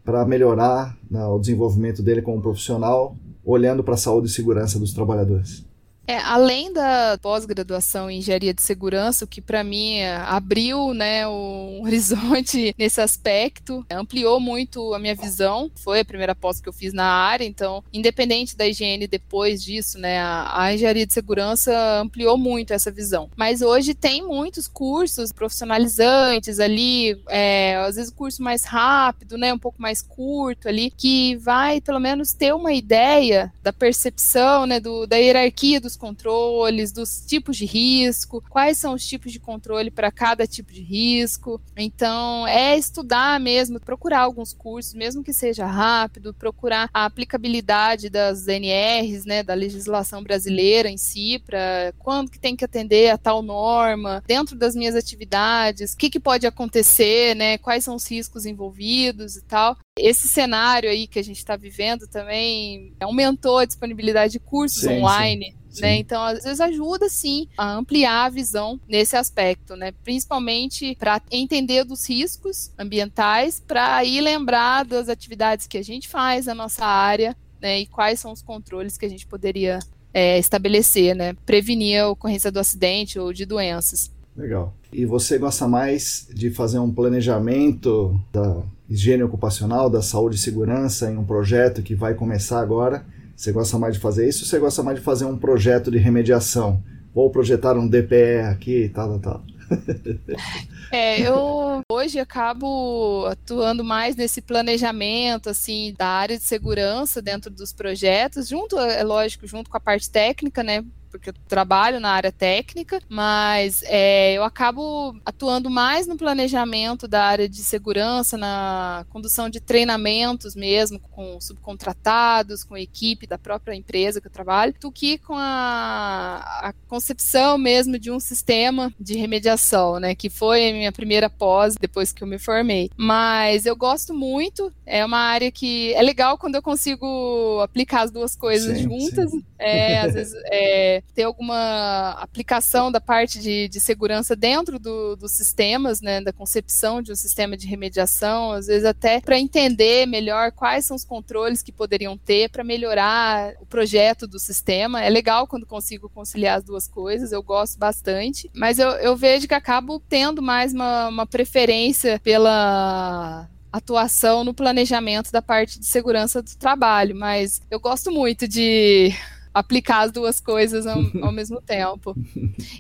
para melhorar né, o desenvolvimento dele como profissional olhando para a saúde e segurança dos trabalhadores? É, além da pós-graduação em engenharia de segurança, o que para mim abriu né, um horizonte nesse aspecto, ampliou muito a minha visão. Foi a primeira pós que eu fiz na área, então, independente da higiene depois disso, né, a, a engenharia de segurança ampliou muito essa visão. Mas hoje tem muitos cursos profissionalizantes ali, é, às vezes curso mais rápido, né, um pouco mais curto ali, que vai pelo menos ter uma ideia da percepção, né, do, da hierarquia dos dos controles, dos tipos de risco, quais são os tipos de controle para cada tipo de risco. Então, é estudar mesmo, procurar alguns cursos, mesmo que seja rápido, procurar a aplicabilidade das NRs, né, da legislação brasileira em si, para quando que tem que atender a tal norma, dentro das minhas atividades, o que, que pode acontecer, né, quais são os riscos envolvidos e tal. Esse cenário aí que a gente está vivendo também aumentou a disponibilidade de cursos sim, online. Sim. Né? Então, às vezes ajuda sim a ampliar a visão nesse aspecto, né? Principalmente para entender dos riscos ambientais, para aí lembrar das atividades que a gente faz na nossa área, né? E quais são os controles que a gente poderia é, estabelecer, né? Prevenir a ocorrência do acidente ou de doenças. Legal. E você gosta mais de fazer um planejamento da higiene ocupacional, da saúde e segurança em um projeto que vai começar agora? Você gosta mais de fazer isso ou você gosta mais de fazer um projeto de remediação? Vou projetar um DPE aqui, tal, tal, tal. É, eu hoje acabo atuando mais nesse planejamento assim da área de segurança dentro dos projetos, junto, é lógico, junto com a parte técnica, né? porque eu trabalho na área técnica, mas é, eu acabo atuando mais no planejamento da área de segurança, na condução de treinamentos mesmo, com subcontratados, com equipe da própria empresa que eu trabalho, do que com a, a concepção mesmo de um sistema de remediação, né, que foi minha primeira pós depois que eu me formei. Mas eu gosto muito, é uma área que é legal quando eu consigo aplicar as duas coisas sim, juntas. Sim. É, às vezes é, ter alguma aplicação da parte de, de segurança dentro do, dos sistemas, né, da concepção de um sistema de remediação, às vezes até para entender melhor quais são os controles que poderiam ter para melhorar o projeto do sistema. É legal quando consigo conciliar as duas coisas, eu gosto bastante, mas eu, eu vejo que acabo tendo mais uma, uma preferência pela atuação no planejamento da parte de segurança do trabalho, mas eu gosto muito de aplicar as duas coisas ao, ao mesmo tempo.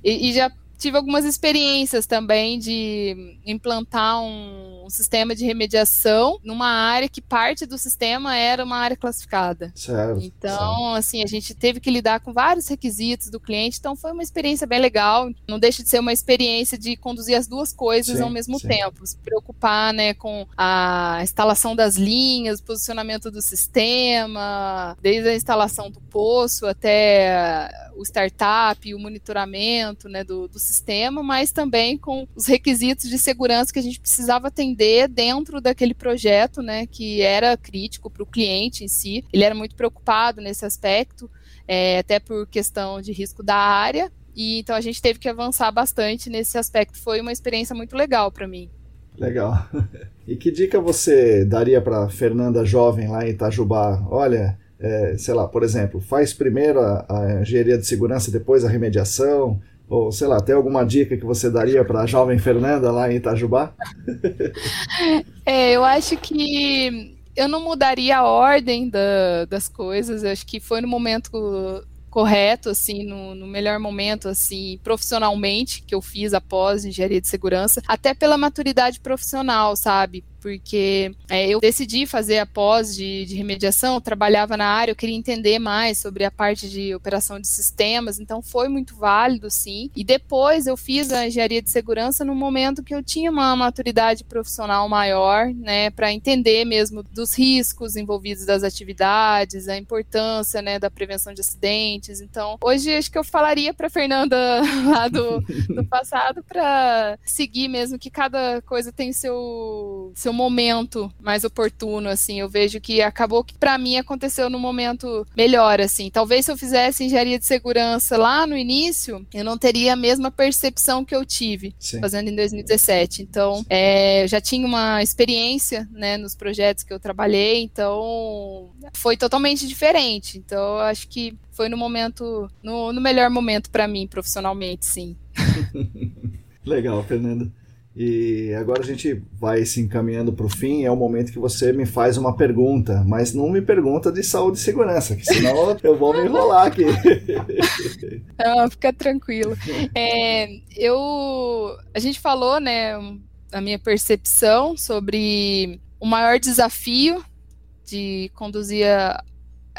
E, e, já tive algumas experiências também de implantar um, um, sistema de remediação numa área que parte do sistema era uma área classificada. Certo, então, certo. assim, a gente teve que lidar com vários requisitos do cliente, então foi uma experiência bem legal. Não deixa de ser uma experiência de conduzir as duas coisas sim, ao mesmo sim. tempo, se preocupar, né, com a instalação das linhas, posicionamento do sistema, desde a instalação do poço até o startup, o monitoramento, né, do, do sistema, mas também com os requisitos de segurança que a gente precisava atender dentro daquele projeto, né, que era crítico para o cliente em si. Ele era muito preocupado nesse aspecto, é, até por questão de risco da área. E então a gente teve que avançar bastante nesse aspecto. Foi uma experiência muito legal para mim. Legal. E que dica você daria para Fernanda jovem lá em Itajubá? Olha, é, sei lá, por exemplo, faz primeiro a, a engenharia de segurança, depois a remediação, ou, sei lá, tem alguma dica que você daria para a jovem Fernanda lá em Itajubá? é, eu acho que eu não mudaria a ordem da, das coisas. Eu acho que foi no momento correto, assim, no, no, melhor momento, assim, profissionalmente, que eu fiz após engenharia de segurança, até pela maturidade profissional, sabe? Porque é, eu decidi fazer a pós de, de, remediação, eu trabalhava na área, eu queria entender mais sobre a parte de operação de sistemas, então foi muito válido, sim. E depois eu fiz a engenharia de segurança no momento que eu tinha uma maturidade profissional maior, né, para entender mesmo dos riscos envolvidos das atividades, a importância, né, da prevenção de acidentes. Então, hoje acho que eu falaria para Fernanda lá do, do passado para seguir mesmo que cada coisa tem seu seu momento mais oportuno, assim. Eu vejo que acabou que para mim aconteceu no momento melhor, assim. Talvez se eu fizesse engenharia de segurança lá no início, eu não teria a mesma percepção que eu tive Sim. fazendo em 2017. Então, é, eu já tinha uma experiência, né, nos projetos que eu trabalhei, então foi totalmente diferente. Então, eu acho que foi no momento, no, no melhor momento para mim profissionalmente, sim. Legal, Fernanda. E agora a gente vai se encaminhando para o fim. É o momento que você me faz uma pergunta, mas não me pergunta de saúde e segurança, que senão eu vou me enrolar aqui. Não, fica tranquilo. É, eu, a gente falou, né, a minha percepção sobre o maior desafio de conduzir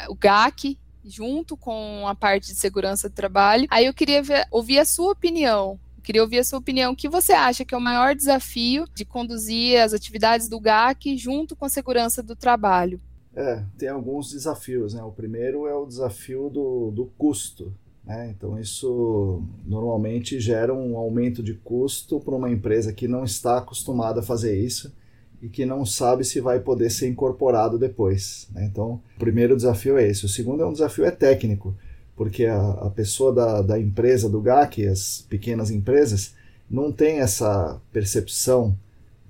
o GAC junto com a parte de segurança do trabalho. Aí eu queria ver, ouvir a sua opinião Queria ouvir a sua opinião. O que você acha que é o maior desafio de conduzir as atividades do GAC junto com a segurança do trabalho? É, tem alguns desafios, né? O primeiro é o desafio do, do custo. Né? Então, isso normalmente gera um aumento de custo para uma empresa que não está acostumada a fazer isso e que não sabe se vai poder ser incorporado depois. Né? Então, o primeiro desafio é esse. O segundo é um desafio é técnico porque a, a pessoa da, da empresa, do GAC, as pequenas empresas, não tem essa percepção,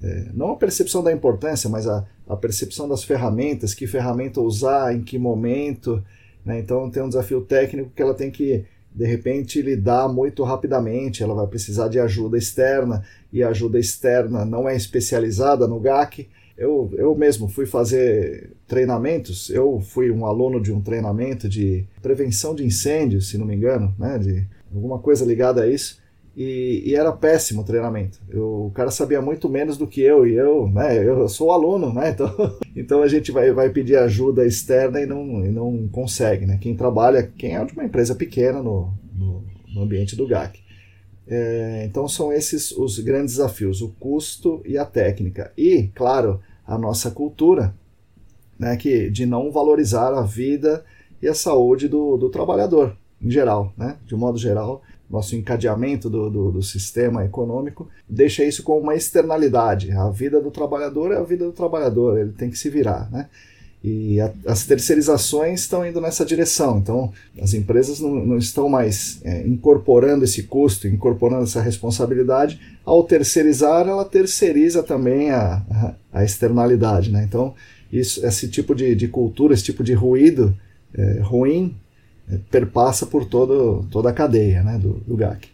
é, não a percepção da importância, mas a, a percepção das ferramentas, que ferramenta usar, em que momento. Né? Então tem um desafio técnico que ela tem que, de repente, lidar muito rapidamente, ela vai precisar de ajuda externa, e a ajuda externa não é especializada no GAC, eu, eu mesmo fui fazer treinamentos, eu fui um aluno de um treinamento de prevenção de incêndios, se não me engano, né, de alguma coisa ligada a isso, e, e era péssimo o treinamento. Eu, o cara sabia muito menos do que eu, e eu, né, eu sou aluno, né, então, então a gente vai, vai pedir ajuda externa e não, e não consegue, né, quem trabalha, quem é de uma empresa pequena no, no, no ambiente do GAC. É, então são esses os grandes desafios, o custo e a técnica. E, claro, a nossa cultura, né, que, de não valorizar a vida e a saúde do, do trabalhador, em geral, né, de modo geral. Nosso encadeamento do, do, do sistema econômico deixa isso como uma externalidade. A vida do trabalhador é a vida do trabalhador, ele tem que se virar. Né? E a, as terceirizações estão indo nessa direção. Então, as empresas não, não estão mais é, incorporando esse custo, incorporando essa responsabilidade. Ao terceirizar, ela terceiriza também a, a, a externalidade. Né? Então, isso, esse tipo de, de cultura, esse tipo de ruído é, ruim, é, perpassa por todo, toda a cadeia né, do, do GAC.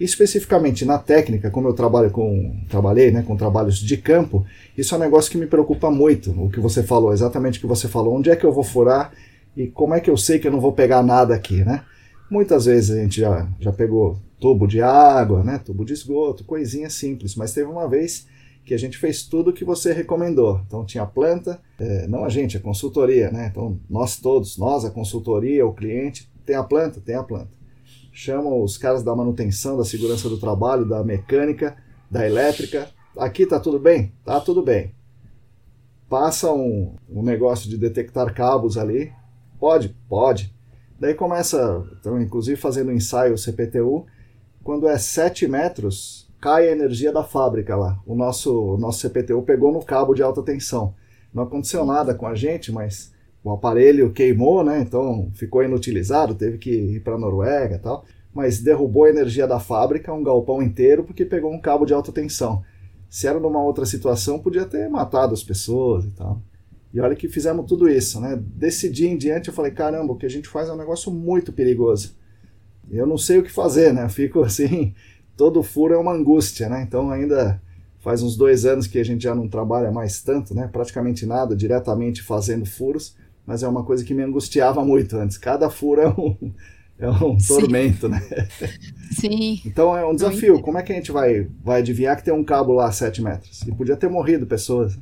Especificamente na técnica, como eu trabalho com trabalhei né, com trabalhos de campo, isso é um negócio que me preocupa muito. O que você falou, exatamente o que você falou. Onde é que eu vou furar e como é que eu sei que eu não vou pegar nada aqui, né? Muitas vezes a gente já, já pegou tubo de água, né, tubo de esgoto, coisinha simples, mas teve uma vez que a gente fez tudo o que você recomendou. Então tinha planta, é, não a gente, a consultoria, né? Então nós todos, nós, a consultoria, o cliente, tem a planta, tem a planta chamam os caras da manutenção, da segurança do trabalho, da mecânica, da elétrica. Aqui tá tudo bem? Tá tudo bem. Passa um, um negócio de detectar cabos ali. Pode? Pode. Daí começa, então, inclusive fazendo um ensaio CPTU, quando é 7 metros, cai a energia da fábrica lá. O nosso, o nosso CPTU pegou no cabo de alta tensão. Não aconteceu nada com a gente, mas o aparelho queimou, né? Então ficou inutilizado, teve que ir para a Noruega e tal. Mas derrubou a energia da fábrica, um galpão inteiro, porque pegou um cabo de alta tensão. Se era numa outra situação, podia ter matado as pessoas e tal. E olha que fizemos tudo isso, né? Desse dia em diante eu falei, caramba, o que a gente faz é um negócio muito perigoso. Eu não sei o que fazer, né? fico assim, todo furo é uma angústia, né? Então ainda faz uns dois anos que a gente já não trabalha mais tanto, né? Praticamente nada, diretamente fazendo furos mas é uma coisa que me angustiava muito antes. Cada furo é um, é um tormento, né? Sim. Então é um desafio. Como é que a gente vai, vai adivinhar que tem um cabo lá a 7 metros? E podia ter morrido pessoas.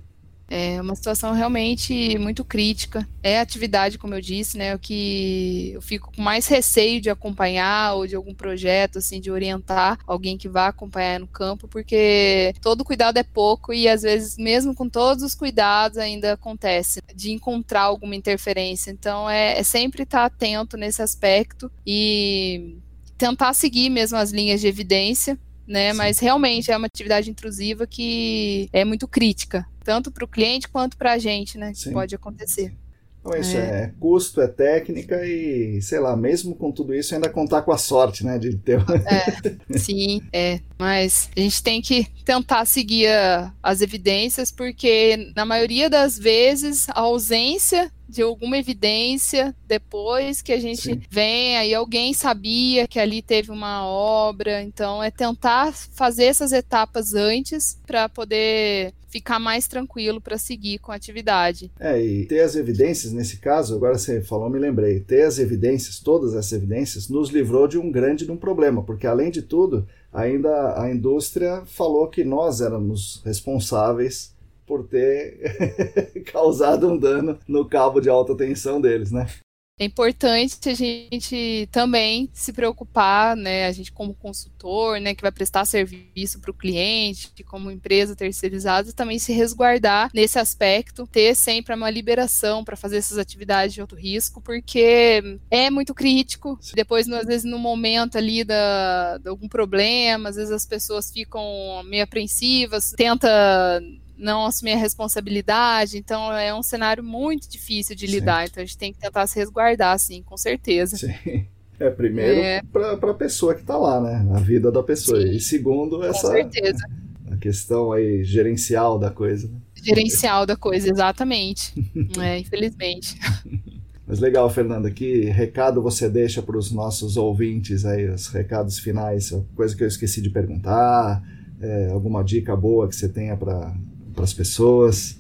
É uma situação realmente muito crítica. É atividade, como eu disse, né, o que eu fico com mais receio de acompanhar ou de algum projeto, assim, de orientar alguém que vá acompanhar no campo, porque todo cuidado é pouco e às vezes, mesmo com todos os cuidados, ainda acontece de encontrar alguma interferência. Então, é, é sempre estar atento nesse aspecto e tentar seguir mesmo as linhas de evidência né? Sim. Mas realmente é uma atividade intrusiva que é muito crítica, tanto para o cliente quanto para a gente, né? Que pode acontecer. Então isso é. é. custo, é técnica e, sei lá, mesmo com tudo isso, ainda contar com a sorte, né? De ter. É, sim, é. Mas a gente tem que tentar seguir a, as evidências, porque na maioria das vezes a ausência de alguma evidência depois que a gente Sim. vem, aí alguém sabia que ali teve uma obra, então é tentar fazer essas etapas antes para poder ficar mais tranquilo para seguir com a atividade. É, e ter as evidências nesse caso, agora você falou, me lembrei, ter as evidências, todas as evidências, nos livrou de um grande de um problema, porque além de tudo, ainda a indústria falou que nós éramos responsáveis por ter causado um dano no cabo de alta tensão deles, né? É importante a gente também se preocupar, né, a gente como consultor, né, que vai prestar serviço para o cliente, como empresa terceirizada, também se resguardar nesse aspecto, ter sempre uma liberação para fazer essas atividades de alto risco, porque é muito crítico. Depois, às vezes, no momento ali da, de algum problema, às vezes as pessoas ficam meio apreensivas, tenta não assumir a responsabilidade. Então é um cenário muito difícil de lidar. Então a gente tem que tentar se resguardar, sim, com certeza. Sim. É, primeiro é... para a pessoa que está lá, né? A vida da pessoa. Sim, e segundo, essa. Com certeza. A questão aí gerencial da coisa. Né? Gerencial da coisa, exatamente. é, infelizmente. Mas legal, Fernanda, que recado você deixa para os nossos ouvintes aí, os recados finais, coisa que eu esqueci de perguntar, é, alguma dica boa que você tenha para para as pessoas?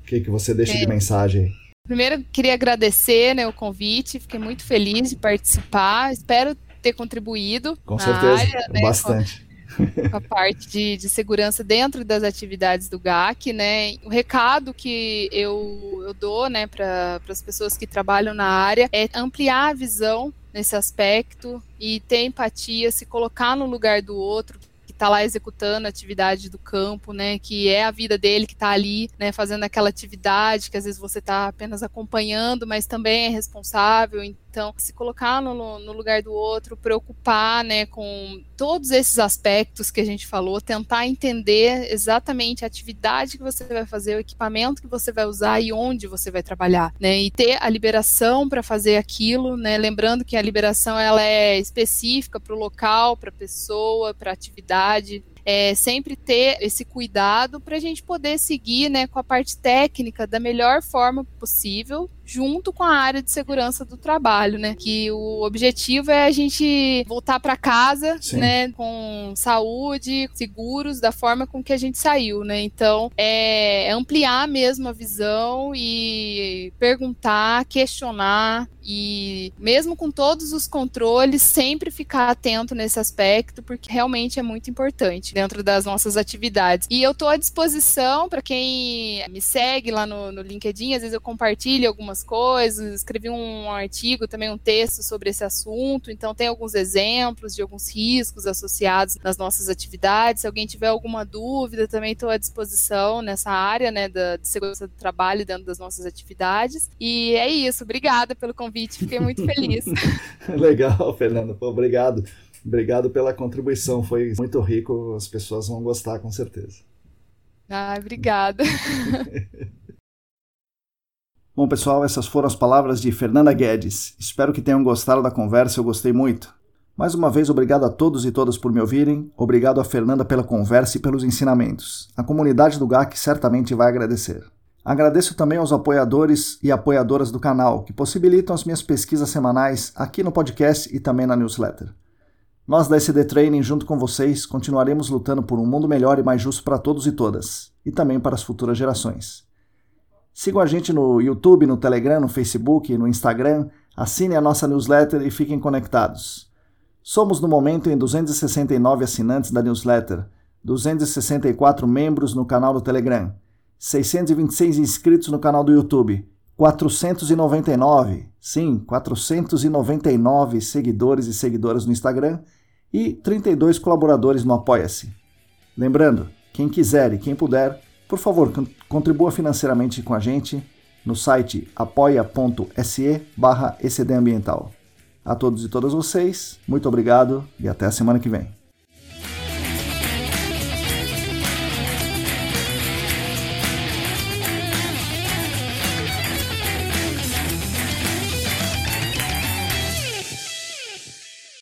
O que, que você deixa é. de mensagem? Primeiro, queria agradecer né, o convite, fiquei muito feliz de participar, espero ter contribuído. Com certeza, área, né, bastante. Com, a parte de, de, segurança dentro das atividades do GAC, né? O recado que eu, eu dou, né, para as pessoas que trabalham na área é ampliar a visão nesse aspecto e ter empatia, se colocar no lugar do outro, está lá executando a atividade do campo, né, que é a vida dele que está ali, né, fazendo aquela atividade que às vezes você está apenas acompanhando, mas também é responsável. Então, se colocar no, no, lugar do outro, preocupar, né, com todos esses aspectos que a gente falou, tentar entender exatamente a atividade que você vai fazer, o equipamento que você vai usar e onde você vai trabalhar, né, e ter a liberação para fazer aquilo, né, lembrando que a liberação ela é específica para o local, para a pessoa, para a atividade, é, sempre ter esse cuidado para a gente poder seguir né, com a parte técnica da melhor forma possível, junto com a área de segurança do trabalho, né? Que o objetivo é a gente voltar para casa, Sim. né, com saúde, seguros da forma com que a gente saiu, né? Então, é ampliar mesmo a visão e perguntar, questionar e mesmo com todos os controles, sempre ficar atento nesse aspecto, porque realmente é muito importante dentro das nossas atividades. E eu estou à disposição para quem me segue lá no, no LinkedIn, às vezes eu compartilho algumas algumas coisas, escrevi um artigo, também um texto sobre esse assunto, então tem alguns exemplos de alguns riscos associados nas nossas atividades. Se alguém tiver alguma dúvida, também estou à disposição nessa área, né, da, de segurança do trabalho dentro das nossas atividades. E é isso, obrigada pelo convite, fiquei muito feliz. Legal, Fernando, obrigado. Obrigado pela contribuição, foi muito rico, as pessoas vão gostar com certeza. Ah, obrigada. Bom, pessoal, essas foram as palavras de Fernanda Guedes. Espero que tenham gostado da conversa, eu gostei muito. Mais uma vez, obrigado a todos e todas por me ouvirem. Obrigado a Fernanda pela conversa e pelos ensinamentos. A comunidade do GAC certamente vai agradecer. Agradeço também aos apoiadores e apoiadoras do canal, que possibilitam as minhas pesquisas semanais aqui no podcast e também na newsletter. Nós da SD Training, junto com vocês, continuaremos lutando por um mundo melhor e mais justo para todos e todas, e também para as futuras gerações. Sigam a gente no YouTube, no Telegram, no Facebook, no Instagram, assinem a nossa newsletter e fiquem conectados. Somos no momento em 269 assinantes da newsletter, 264 membros no canal do Telegram, 626 inscritos no canal do YouTube, 499, sim, 499 seguidores e seguidoras no Instagram e 32 colaboradores no Apoia-se. Lembrando, quem quiser e quem puder, por favor, contribua financeiramente com a gente no site apoia.se barra A todos e todas vocês, muito obrigado e até a semana que vem.